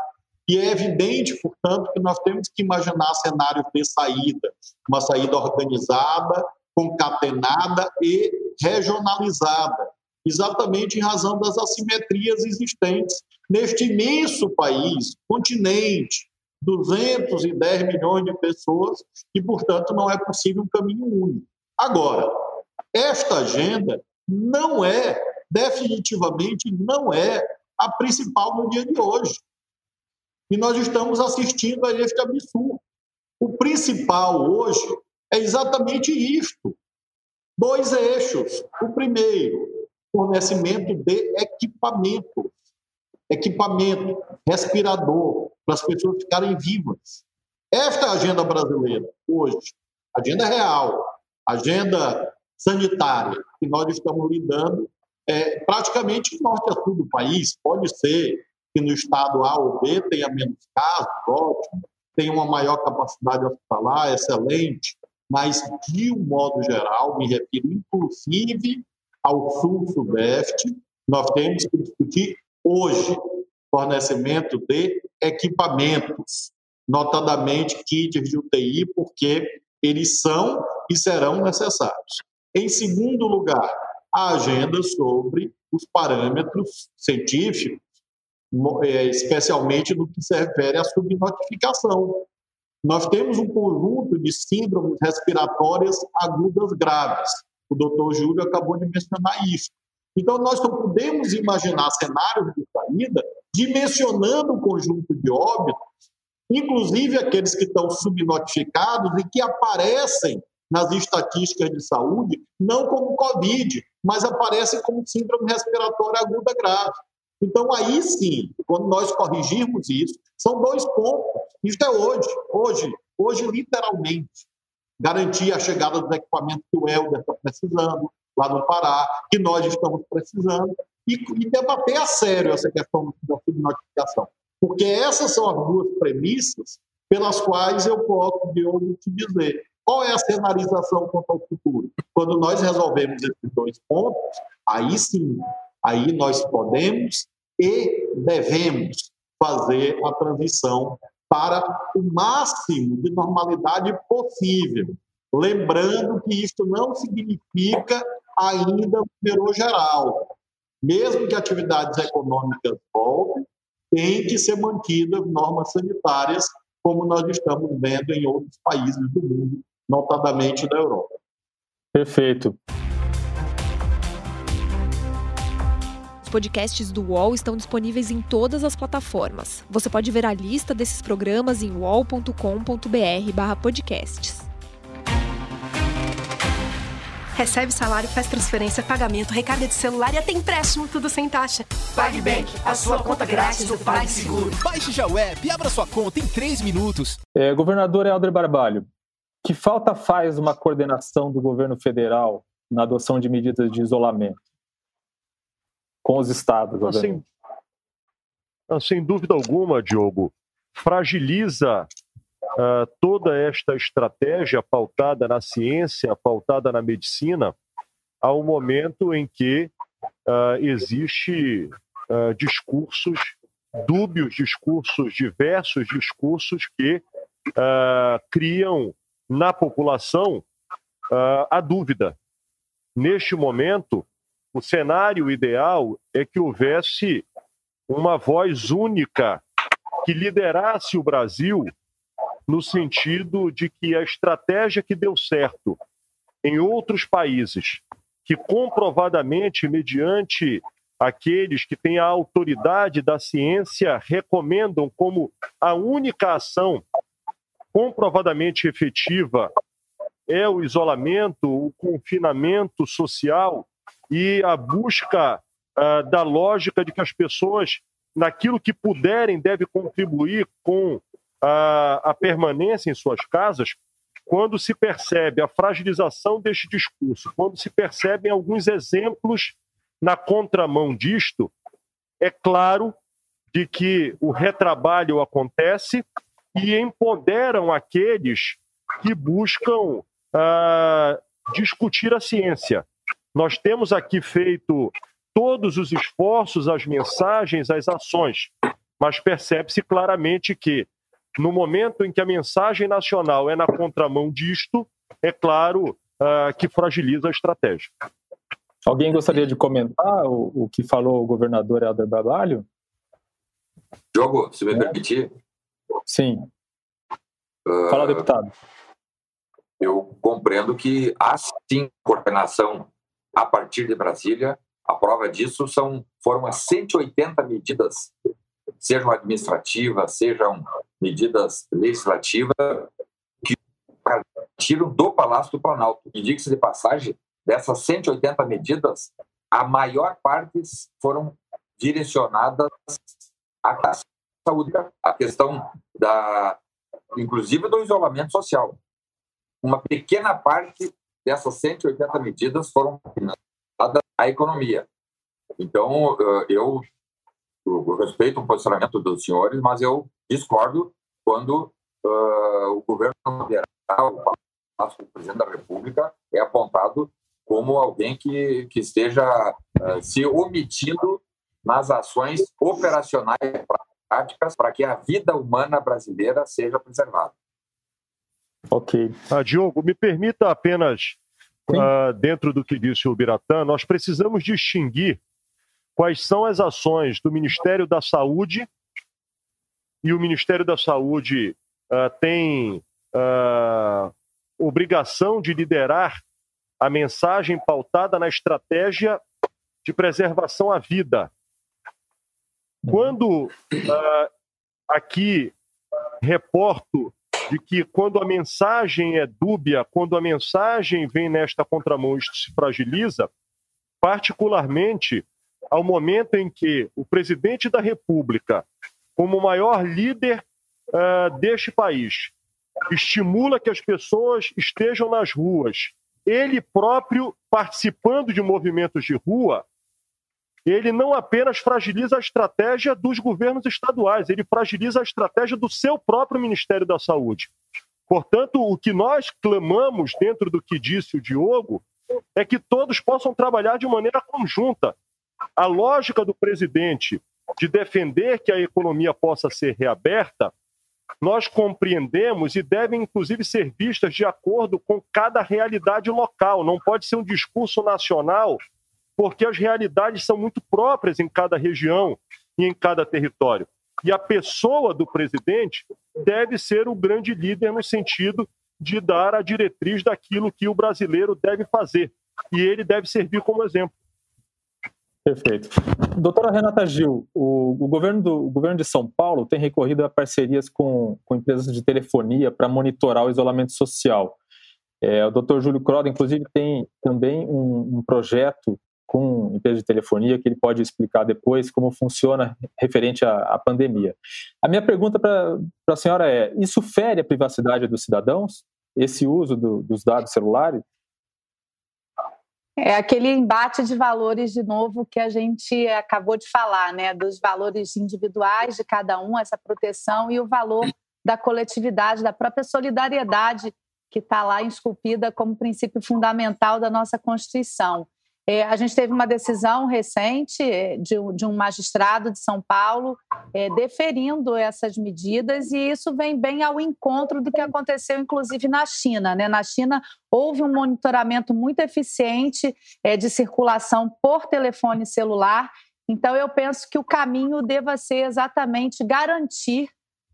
E é evidente, portanto, que nós temos que imaginar cenários de saída, uma saída organizada, concatenada e regionalizada, exatamente em razão das assimetrias existentes neste imenso país, continente, 210 milhões de pessoas, e, portanto, não é possível um caminho único. Agora, esta agenda não é, definitivamente não é a principal no dia de hoje. E nós estamos assistindo a este absurdo. O principal hoje é exatamente isto. dois eixos. O primeiro, fornecimento de equipamento. Equipamento, respirador, para as pessoas ficarem vivas. Esta é a agenda brasileira, hoje. Agenda real, agenda sanitária, que nós estamos lidando é, praticamente norte a sul do país. Pode ser que no estado A ou B tenha menos casos, ótimo, tenha uma maior capacidade hospitalar, excelente, mas, de um modo geral, me refiro inclusive ao sul-sudeste, nós temos que discutir hoje fornecimento de equipamentos, notadamente kits de UTI, porque eles são e serão necessários. Em segundo lugar, a agenda sobre os parâmetros científicos, especialmente no que se refere à subnotificação. Nós temos um conjunto de síndromes respiratórias agudas graves. O doutor Júlio acabou de mencionar isso. Então, nós não podemos imaginar cenários de saída dimensionando o conjunto de óbitos, inclusive aqueles que estão subnotificados e que aparecem nas estatísticas de saúde, não como Covid, mas aparecem como síndrome respiratória aguda grave. Então, aí sim, quando nós corrigirmos isso, são dois pontos. Isso é hoje, hoje, hoje, literalmente. Garantir a chegada dos equipamentos que o Helder está precisando, lá no Pará, que nós estamos precisando, e, e debater a sério essa questão da subnotificação. Porque essas são as duas premissas pelas quais eu posso, de hoje, te dizer qual é a cenarização quanto ao futuro. Quando nós resolvemos esses dois pontos, aí sim, aí nós podemos e devemos fazer a transição para o máximo de normalidade possível. Lembrando que isso não significa ainda verão geral. Mesmo que atividades econômicas voltem, tem que ser mantidas normas sanitárias, como nós estamos vendo em outros países do mundo, notadamente da Europa. Perfeito. Podcasts do UOL estão disponíveis em todas as plataformas. Você pode ver a lista desses programas em uol.com.br/podcasts. Recebe salário, faz transferência, pagamento, recarga de celular e até empréstimo, tudo sem taxa. PagBank, a sua conta grátis do PagSeguro. Baixe já o app e abra sua conta em 3 minutos. É, governador Helder Barbalho, que falta faz uma coordenação do governo federal na adoção de medidas de isolamento com os estados? Ah, sem, ah, sem dúvida alguma, Diogo, fragiliza uh, toda esta estratégia pautada na ciência, pautada na medicina, ao momento em que uh, existe uh, discursos dúbios, discursos diversos, discursos que criam na população uh, a dúvida. Neste momento, o cenário ideal é que houvesse uma voz única que liderasse o Brasil no sentido de que a estratégia que deu certo em outros países, que comprovadamente, mediante aqueles que têm a autoridade da ciência, recomendam como a única ação comprovadamente efetiva é o isolamento, o confinamento social e a busca uh, da lógica de que as pessoas, naquilo que puderem, devem contribuir com a, a permanência em suas casas, quando se percebe a fragilização deste discurso, quando se percebem alguns exemplos na contramão disto, é claro de que o retrabalho acontece e empoderam aqueles que buscam ah, discutir a ciência. Nós temos aqui feito todos os esforços, as mensagens, as ações, mas percebe-se claramente que, no momento em que a mensagem nacional é na contramão disto, é claro ah, que fragiliza a estratégia. Alguém gostaria de comentar o, o que falou o governador Helder Barbalho? Diogo, se me é. permitir, Sim. Fala, uh, deputado. Eu compreendo que há sim coordenação a partir de Brasília. A prova disso são foram as 180 medidas, sejam administrativas, sejam medidas legislativas, que partiram do Palácio do Planalto. E diga-se de passagem, dessas 180 medidas, a maior parte foram direcionadas à saúde, a questão da, inclusive do isolamento social. Uma pequena parte dessas 180 medidas foram destinadas à economia. Então, eh, eu, eu respeito o posicionamento dos senhores, mas eu discordo quando uh, o governo federal, o presidente da República, é apontado como alguém que, que esteja uh, se omitindo nas ações operacionais práticas para que a vida humana brasileira seja preservada. Ok. Ah, Diogo, me permita apenas, uh, dentro do que disse o Biratã, nós precisamos distinguir quais são as ações do Ministério da Saúde e o Ministério da Saúde uh, tem uh, obrigação de liderar a mensagem pautada na estratégia de preservação à vida. Quando uh, aqui reporto de que quando a mensagem é dúbia, quando a mensagem vem nesta contramão, isto se fragiliza, particularmente ao momento em que o presidente da República, como o maior líder uh, deste país, estimula que as pessoas estejam nas ruas, ele próprio participando de movimentos de rua, ele não apenas fragiliza a estratégia dos governos estaduais, ele fragiliza a estratégia do seu próprio Ministério da Saúde. Portanto, o que nós clamamos dentro do que disse o Diogo é que todos possam trabalhar de maneira conjunta. A lógica do presidente de defender que a economia possa ser reaberta, nós compreendemos e devem, inclusive, ser vistas de acordo com cada realidade local. Não pode ser um discurso nacional porque as realidades são muito próprias em cada região e em cada território. E a pessoa do presidente deve ser o grande líder no sentido de dar a diretriz daquilo que o brasileiro deve fazer. E ele deve servir como exemplo. Perfeito. Doutora Renata Gil, o, o, governo, do, o governo de São Paulo tem recorrido a parcerias com, com empresas de telefonia para monitorar o isolamento social. É, o doutor Júlio Croda, inclusive, tem também um, um projeto com empresa de telefonia, que ele pode explicar depois como funciona referente à, à pandemia. A minha pergunta para a senhora é: isso fere a privacidade dos cidadãos, esse uso do, dos dados celulares? É aquele embate de valores, de novo, que a gente acabou de falar, né? Dos valores individuais de cada um, essa proteção, e o valor da coletividade, da própria solidariedade que está lá esculpida como princípio fundamental da nossa Constituição. É, a gente teve uma decisão recente é, de, de um magistrado de São Paulo é, deferindo essas medidas, e isso vem bem ao encontro do que aconteceu, inclusive, na China. Né? Na China, houve um monitoramento muito eficiente é, de circulação por telefone celular. Então, eu penso que o caminho deva ser exatamente garantir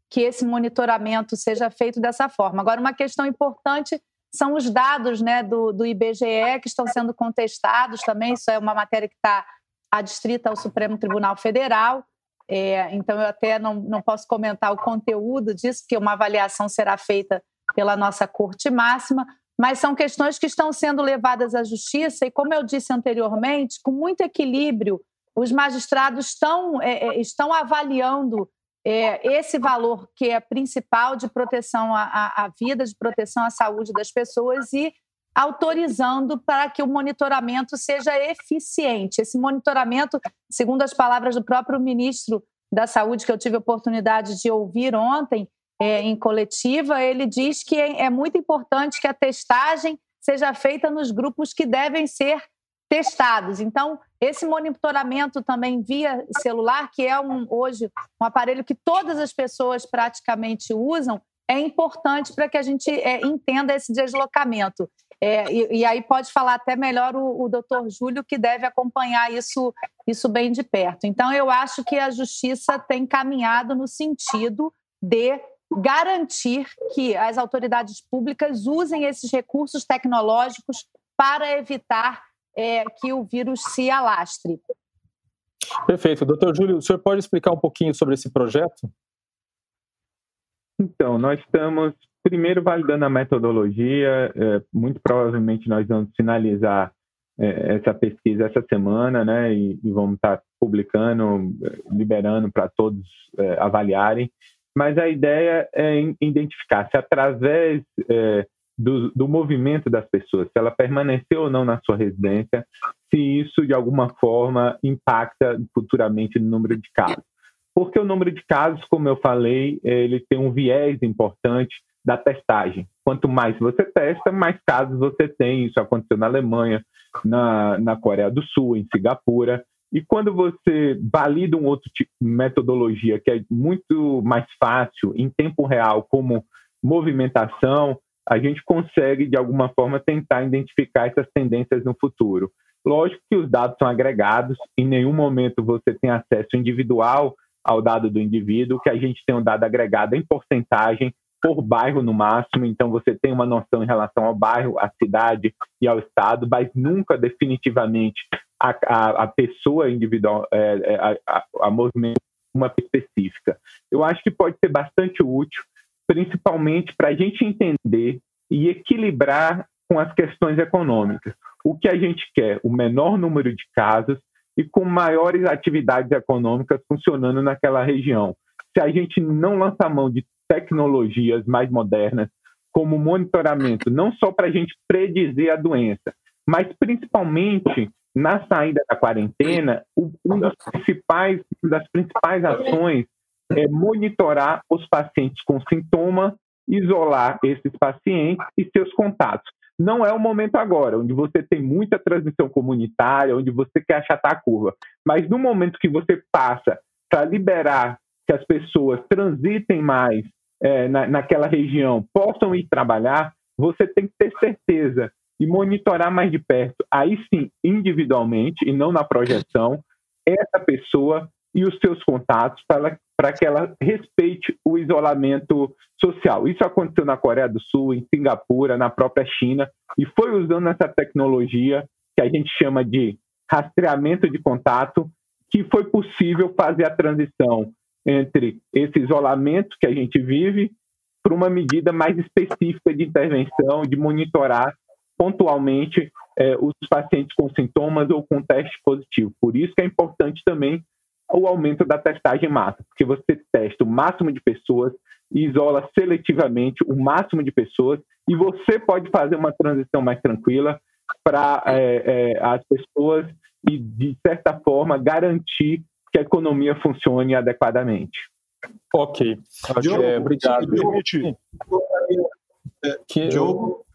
que esse monitoramento seja feito dessa forma. Agora, uma questão importante são os dados né, do, do IBGE que estão sendo contestados também. Isso é uma matéria que está adstrita ao Supremo Tribunal Federal. É, então, eu até não, não posso comentar o conteúdo disso, porque uma avaliação será feita pela nossa Corte Máxima, mas são questões que estão sendo levadas à justiça e, como eu disse anteriormente, com muito equilíbrio, os magistrados estão, é, é estão avaliando é, esse valor que é principal de proteção à, à vida, de proteção à saúde das pessoas e autorizando para que o monitoramento seja eficiente. Esse monitoramento, segundo as palavras do próprio ministro da Saúde, que eu tive a oportunidade de ouvir ontem é, em coletiva, ele diz que é, é muito importante que a testagem seja feita nos grupos que devem ser testados. Então, esse monitoramento também via celular, que é um, hoje um aparelho que todas as pessoas praticamente usam, é importante para que a gente é, entenda esse deslocamento. É, e, e, aí pode falar até melhor o, o doutor Júlio, que deve acompanhar isso, isso bem de perto. Então, eu acho que a justiça tem caminhado no sentido de garantir que as autoridades públicas usem esses recursos tecnológicos para evitar é, que o vírus se alastre. Perfeito. Doutor Júlio, o senhor pode explicar um pouquinho sobre esse projeto? Então, nós estamos primeiro validando a metodologia, é, muito provavelmente nós vamos finalizar é, essa pesquisa essa semana, né? E, e vamos estar publicando, liberando para todos é, avaliarem. Mas a ideia é identificar se através é, do, do, movimento das pessoas, se ela permaneceu ou não na sua residência, se isso de alguma forma impacta futuramente no número de casos. Porque o número de casos, como eu falei, ele tem um viés importante da testagem. Quanto mais você testa, mais casos você tem. Isso aconteceu na Alemanha, na, na Coreia do Sul, em Singapura. E quando você valida um outro tipo de metodologia que é muito mais fácil, em tempo real, como movimentação, a gente consegue, de alguma forma, tentar identificar essas tendências no futuro. Lógico que os dados são agregados, em nenhum momento você tem acesso individual ao dado do indivíduo, que a gente tem um dado agregado em porcentagem por bairro no máximo, então você tem uma noção em relação ao bairro, à cidade e ao estado, mas nunca definitivamente a, a, a pessoa individual, é, é, a, a, a movimento uma específica. Eu acho que pode ser bastante útil, principalmente para a gente entender e equilibrar com as questões econômicas. O que a gente quer? O menor número de casos e com maiores atividades econômicas funcionando naquela região. Se a gente não lançar mão de tecnologias mais modernas, como monitoramento, não só para a gente predizer a doença, mas principalmente na saída da quarentena, um dos principais, das principais ações é monitorar os pacientes com sintoma, isolar esses pacientes e seus contatos. Não é o momento agora, onde você tem muita transmissão comunitária, onde você quer achatar a curva. Mas no momento que você passa para liberar que as pessoas transitem mais é, na, naquela região, possam ir trabalhar, você tem que ter certeza e monitorar mais de perto, aí sim, individualmente e não na projeção, essa pessoa e os seus contatos para que ela respeite o isolamento social. Isso aconteceu na Coreia do Sul, em Singapura, na própria China, e foi usando essa tecnologia que a gente chama de rastreamento de contato que foi possível fazer a transição entre esse isolamento que a gente vive para uma medida mais específica de intervenção, de monitorar pontualmente é, os pacientes com sintomas ou com teste positivo. Por isso que é importante também o aumento da testagem massa, porque você testa o máximo de pessoas isola seletivamente o máximo de pessoas e você pode fazer uma transição mais tranquila para é, é, as pessoas e, de certa forma, garantir que a economia funcione adequadamente. Ok. Diogo, é, obrigado. Diogo, que, Diogo,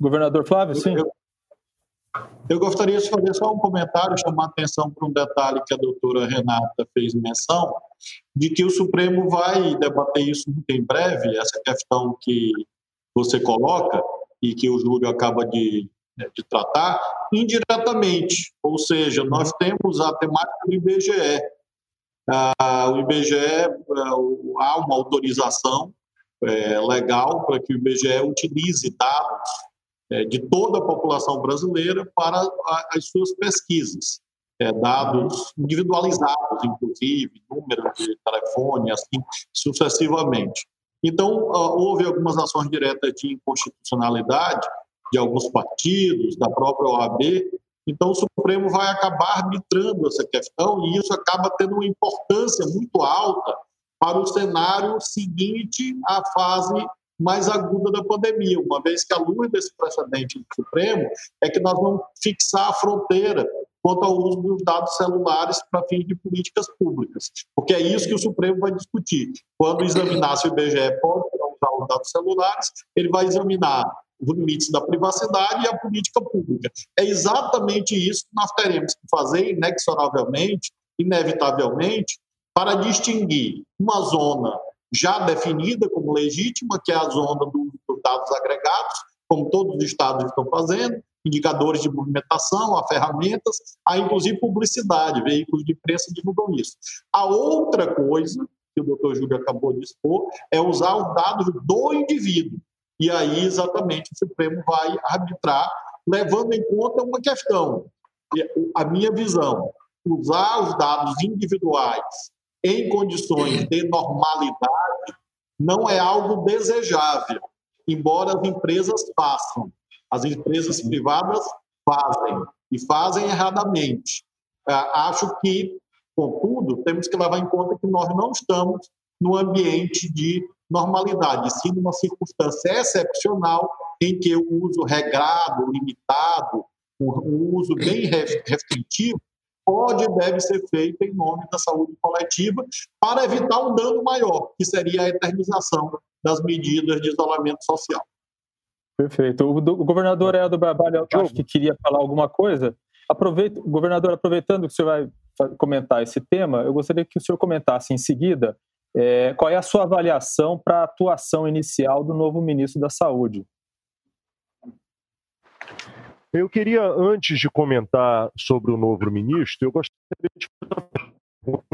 governador Flávio, sim. Eu, eu gostaria de fazer só um comentário, chamar atenção para um detalhe que a doutora Renata fez menção, de que o Supremo vai debater isso muito em breve, essa questão que você coloca e que o Júlio acaba de, de tratar, indiretamente. Ou seja, nós temos a temática do IBGE, ah, o IBGE, ah, há uma autorização é, legal para que o IBGE utilize dados é, de toda a população brasileira para as suas pesquisas. É, dados individualizados, inclusive, número de telefone, assim sucessivamente. Então, houve algumas ações diretas de inconstitucionalidade de alguns partidos, da própria OAB, então, o Supremo vai acabar arbitrando essa questão e isso acaba tendo uma importância muito alta para o cenário seguinte à fase mais aguda da pandemia, uma vez que a luz desse precedente do Supremo é que nós vamos fixar a fronteira quanto ao uso dos dados celulares para fins de políticas públicas, porque é isso que o Supremo vai discutir. Quando examinar se o IBGE pode usar os dados celulares, ele vai examinar os limites da privacidade e a política pública. É exatamente isso que nós teremos que fazer inexoravelmente, inevitavelmente, para distinguir uma zona já definida como legítima, que é a zona dos dados agregados, como todos os estados estão fazendo, indicadores de movimentação, há ferramentas, há inclusive publicidade, veículos de imprensa divulgam isso. A outra coisa que o doutor Júlio acabou de expor é usar os dados do indivíduo. E aí, exatamente, o Supremo vai arbitrar, levando em conta uma questão. A minha visão, usar os dados individuais em condições de normalidade não é algo desejável, embora as empresas façam. As empresas privadas fazem. e fazem erradamente. Acho que, contudo, temos que levar em conta que nós não estamos no ambiente de normalidade, sim numa circunstância excepcional em que o uso regrado, limitado, o uso bem restritivo pode e deve ser feito em nome da saúde coletiva para evitar um dano maior, que seria a eternização das medidas de isolamento social. Perfeito. O, o governador Helder Barbalho, acho que queria falar alguma coisa. Aproveito, governador, aproveitando que o senhor vai comentar esse tema, eu gostaria que o senhor comentasse em seguida é, qual é a sua avaliação para a atuação inicial do novo ministro da Saúde. Eu queria, antes de comentar sobre o novo ministro, eu gostaria de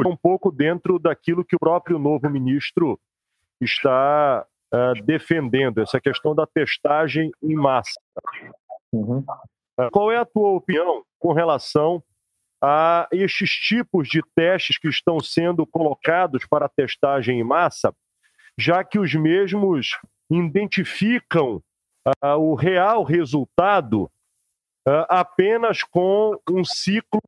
um pouco dentro daquilo que o próprio novo ministro está uh, defendendo, essa questão da testagem em massa. Uhum. Uh, qual é a tua opinião com relação a estes tipos de testes que estão sendo colocados para testagem em massa, já que os mesmos identificam uh, o real resultado uh, apenas com um ciclo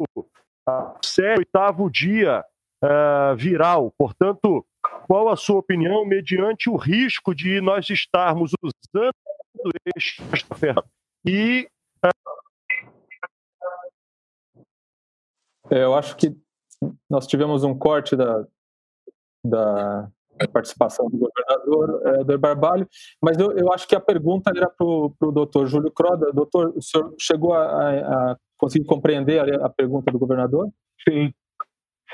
uh, sério, oitavo dia uh, viral. Portanto, qual a sua opinião mediante o risco de nós estarmos usando esta ferramenta e é, eu acho que nós tivemos um corte da, da a participação do governador é, do Barbalho, mas eu, eu, acho que a pergunta era para o doutor Júlio Croda. Doutor, o senhor chegou a, a conseguir compreender a, a, pergunta do governador? Sim,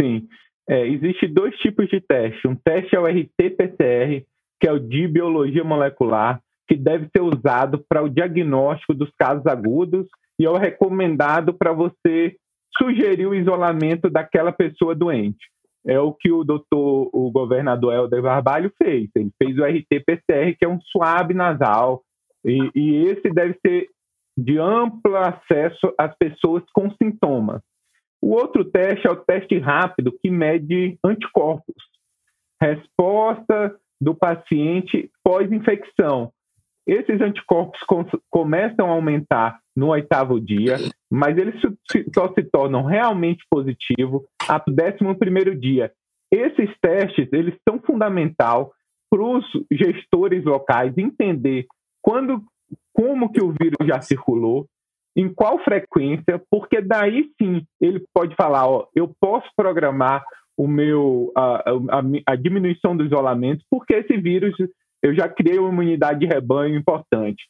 sim. É, Existem dois tipos de teste. Um teste é o RT-PCR, que é o de biologia molecular, que deve ser usado para o diagnóstico dos casos agudos e é o recomendado para você sugerir o isolamento daquela pessoa doente é o que o doutor, o governador Helder Barbalho fez. Ele fez o RT-PCR, que é um suave nasal, e, e esse deve ser de amplo acesso às pessoas com sintomas. O outro teste é o teste rápido, que mede anticorpos. Resposta do paciente pós-infecção. Esses anticorpos começam a aumentar no oitavo dia, mas eles só se tornam realmente positivos décimo primeiro dia. Esses testes eles são fundamental para os gestores locais entender quando, como que o vírus já circulou, em qual frequência, porque daí sim ele pode falar, ó, eu posso programar o meu a, a, a diminuição do isolamento, porque esse vírus eu já criei uma imunidade de rebanho importante.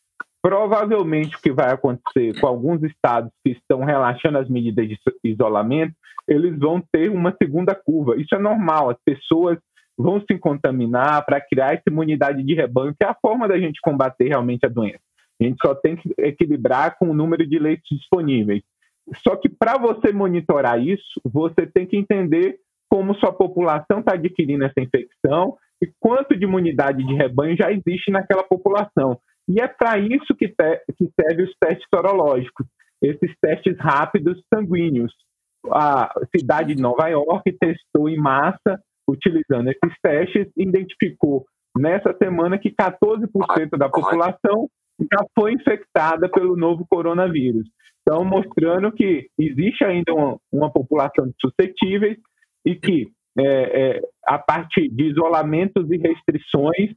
Provavelmente o que vai acontecer com alguns estados que estão relaxando as medidas de isolamento, eles vão ter uma segunda curva. Isso é normal, as pessoas vão se contaminar para criar essa imunidade de rebanho, que é a forma da gente combater realmente a doença. A gente só tem que equilibrar com o número de leitos disponíveis. Só que para você monitorar isso, você tem que entender como sua população está adquirindo essa infecção e quanto de imunidade de rebanho já existe naquela população. E é para isso que, que serve os testes sorológicos, esses testes rápidos sanguíneos. A cidade de Nova York testou em massa, utilizando esses testes, identificou nessa semana que 14% da população já foi infectada pelo novo coronavírus. Então, mostrando que existe ainda uma, uma população de suscetíveis e que é, é, a partir de isolamentos e restrições,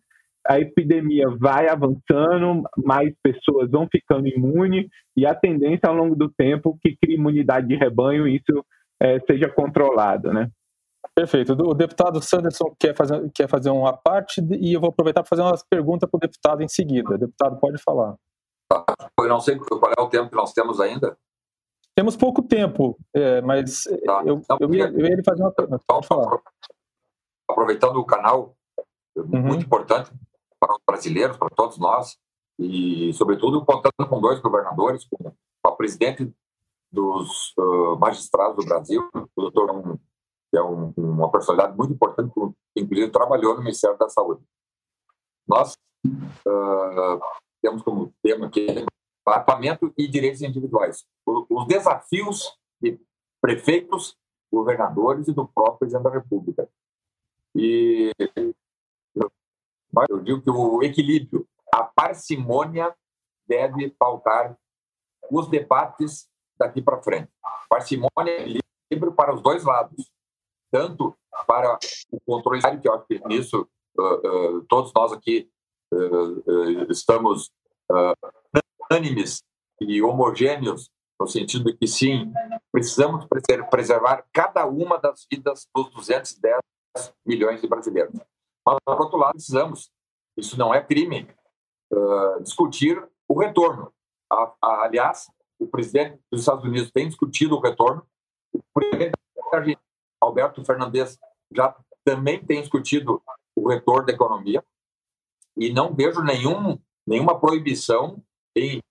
a epidemia vai avançando, mais pessoas vão ficando imunes e a tendência ao longo do tempo que cria imunidade de rebanho isso é, seja controlado, né? Perfeito. O deputado Sanderson quer fazer, quer fazer uma parte e eu vou aproveitar para fazer umas perguntas para o deputado em seguida. deputado, pode falar. Eu não sei qual é o tempo que nós temos ainda. Temos pouco tempo, é, mas tá. eu, então, eu, ia, eu ia fazer uma pergunta. Pode falar. Aproveitando o canal, uhum. muito importante brasileiros, para todos nós, e, sobretudo, contando com dois governadores, com a presidente dos uh, magistrados do Brasil, o doutor, um, que é um, uma personalidade muito importante, que inclusive trabalhou no Ministério da Saúde. Nós uh, temos como tema aqui mapeamento e direitos individuais. Os desafios de prefeitos, governadores e do próprio presidente da República. E eu digo que o equilíbrio, a parcimônia deve pautar os debates daqui para frente. Parcimônia e equilíbrio para os dois lados, tanto para o controle que eu acho que nisso uh, uh, todos nós aqui uh, estamos unânimes e homogêneos no sentido de que sim, precisamos preservar cada uma das vidas dos 210 milhões de brasileiros. Mas, por outro lado, precisamos, isso não é crime, uh, discutir o retorno. A, a, aliás, o presidente dos Estados Unidos tem discutido o retorno, o presidente da Argentina, Alberto Fernandes, já também tem discutido o retorno da economia, e não vejo nenhum, nenhuma proibição em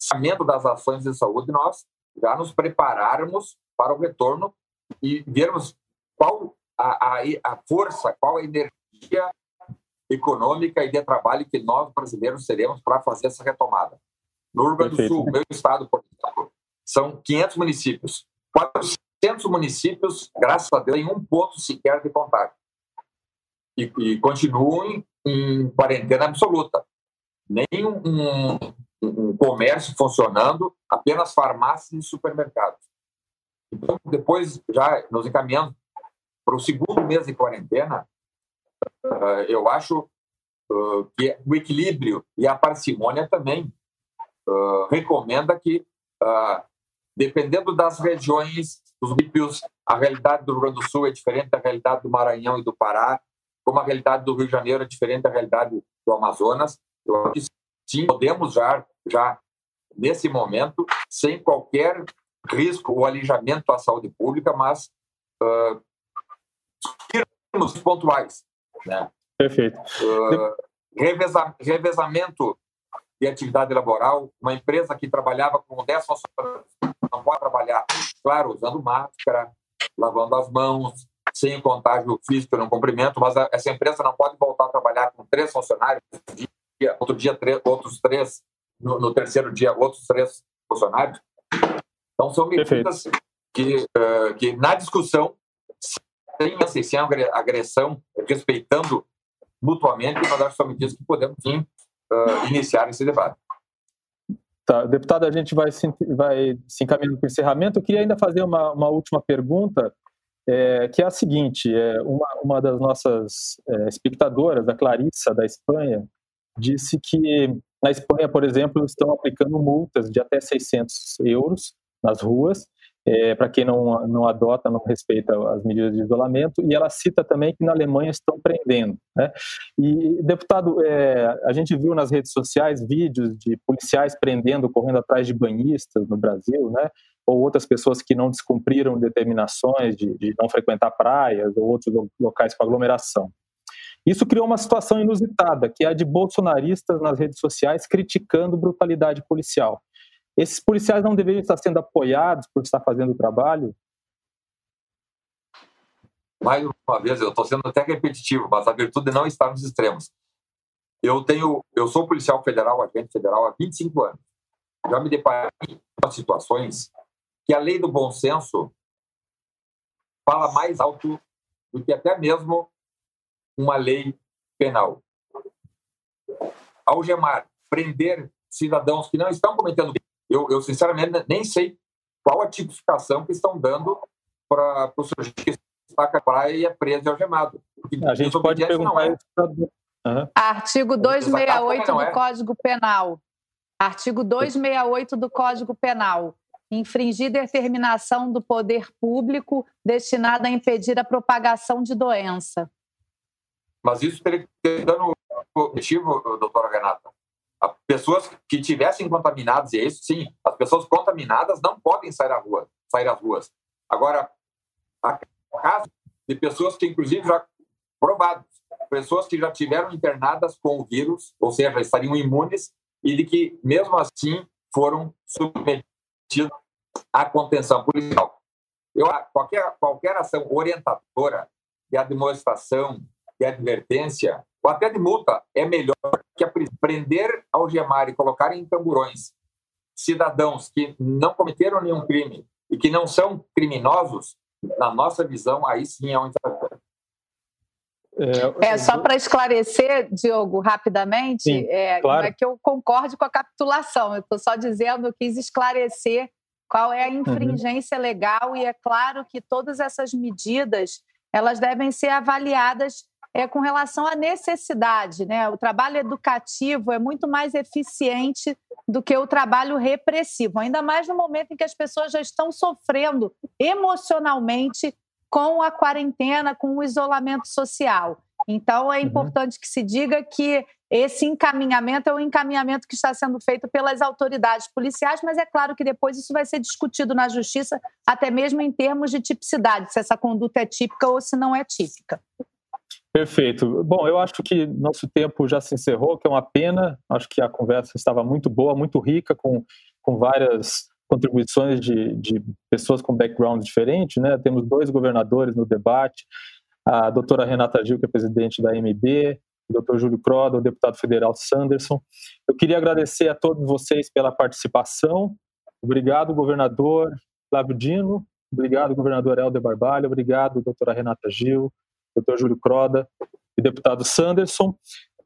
lançamento das ações de saúde, nós já nos prepararmos para o retorno e vermos qual a, a, a força, qual a energia econômica e de trabalho que nós brasileiros teremos para fazer essa retomada. No Rio Grande do Sul, meu estado, por exemplo, são 500 municípios. 400 municípios, graças a Deus, em um ponto sequer de contato. E, e continuam em quarentena absoluta. Nem um, um, um comércio funcionando, apenas farmácias e supermercados. Então, depois, já nos encaminhando para o segundo mês de quarentena, uh, eu acho uh, que o equilíbrio e a parcimônia também uh, recomenda que, dependendo das regiões, dos municípios, a realidade do Rio Grande do Sul é diferente da realidade do Maranhão e do Pará, como a realidade do Rio de Janeiro é diferente da realidade do Amazonas. Eu acho que sim, podemos já, já nesse momento, sem qualquer risco ou alijamento à saúde pública, mas uh, termos pontuais. Né? Perfeito. Uh, revesa, revezamento de atividade laboral, uma empresa que trabalhava com 10 funcionários não pode trabalhar, claro, usando máscara, lavando as mãos, sem contágio físico no cumprimento, mas essa empresa não pode voltar a trabalhar com três funcionários, outro dia três, outros três, no, no terceiro dia outros três funcionários. Então são medidas que, uh, que na discussão sem, sem agressão, respeitando mutuamente, mas acho são medidas que podemos sim uh, iniciar esse debate. Tá, deputado, a gente vai se, vai se encaminhando para o encerramento. Eu queria ainda fazer uma, uma última pergunta, é, que é a seguinte: é, uma, uma das nossas é, espectadoras, a Clarissa, da Espanha, disse que na Espanha, por exemplo, estão aplicando multas de até 600 euros nas ruas é, para quem não, não adota, não respeita as medidas de isolamento, e ela cita também que na Alemanha estão prendendo. Né? E, deputado, é, a gente viu nas redes sociais vídeos de policiais prendendo, correndo atrás de banhistas no Brasil, né? ou outras pessoas que não descumpriram determinações de, de não frequentar praias ou outros locais com aglomeração. Isso criou uma situação inusitada, que é a de bolsonaristas nas redes sociais criticando brutalidade policial. Esses policiais não deveriam estar sendo apoiados por estar fazendo o trabalho? Mais uma vez, eu estou sendo até repetitivo, mas a virtude não está nos extremos. Eu tenho, eu sou policial federal, agente federal há 25 anos. Já me deparei com situações que a lei do bom senso fala mais alto do que até mesmo uma lei penal. Algemar, prender cidadãos que não estão cometendo eu, eu sinceramente nem sei qual a tipificação que estão dando para o sujeito que está com a praia e é preso e algemado. A gente pode perguntar é. isso uhum. Artigo 268 do é. Código Penal. Artigo 268 do Código Penal. Infringir determinação do poder público destinada a impedir a propagação de doença. Mas isso teria que ter dano objetivo, doutora Renata pessoas que tivessem contaminadas, e é isso sim, as pessoas contaminadas não podem sair à rua, sair às ruas. Agora, há casos de pessoas que, inclusive, já provados, pessoas que já tiveram internadas com o vírus, ou seja, estariam imunes, e de que, mesmo assim, foram submetidos à contenção policial. Eu, qualquer, qualquer ação orientadora de administração, de advertência, ou até de multa, é melhor que a prender, algemar e colocar em tamborões cidadãos que não cometeram nenhum crime e que não são criminosos, na nossa visão, aí sim é um exagero. É, é só para esclarecer, Diogo, rapidamente, Sim, é, claro. não é que eu concorde com a capitulação, eu estou só dizendo, eu quis esclarecer qual é a uhum. infringência uhum. legal e é claro que todas essas medidas elas devem ser avaliadas é, com relação à necessidade. Né? O trabalho educativo é muito mais eficiente do que o trabalho repressivo, ainda mais no momento em que as pessoas já estão sofrendo emocionalmente com a quarentena, com o isolamento social. Então, é uhum. importante uhum. que se diga que esse encaminhamento é o encaminhamento que está sendo feito pelas autoridades policiais, mas é claro que depois isso vai ser discutido na justiça, até mesmo em termos de tipicidade, se essa conduta é típica ou se não é típica. Perfeito. Bom, eu acho que nosso tempo já se encerrou, que é uma pena. Acho que a conversa estava muito boa, muito rica, com, com várias contribuições de, de pessoas com background diferente. Né? Temos dois governadores no debate, a doutora Renata Gil, que é presidente da MB, o doutor Júlio Croda, o deputado federal Sanderson. Eu queria agradecer a todos vocês pela participação. Obrigado, governador Flávio Dino. Obrigado, governador Helder Barbalho. Obrigado, doutora Renata Gil doutor Júlio Croda e deputado Sanderson.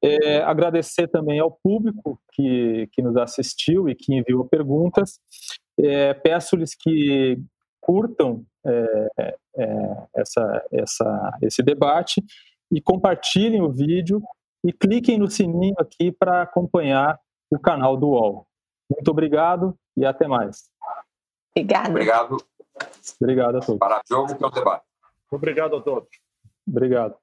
É, agradecer também ao público que, que nos assistiu e que enviou perguntas. É, Peço-lhes que curtam é, é, essa, essa, esse debate e compartilhem o vídeo e cliquem no sininho aqui para acompanhar o canal do UOL. Muito obrigado e até mais. Obrigado. Obrigado. Obrigado a todos. Para o jogo que é o debate. Obrigado a todos. Obrigado.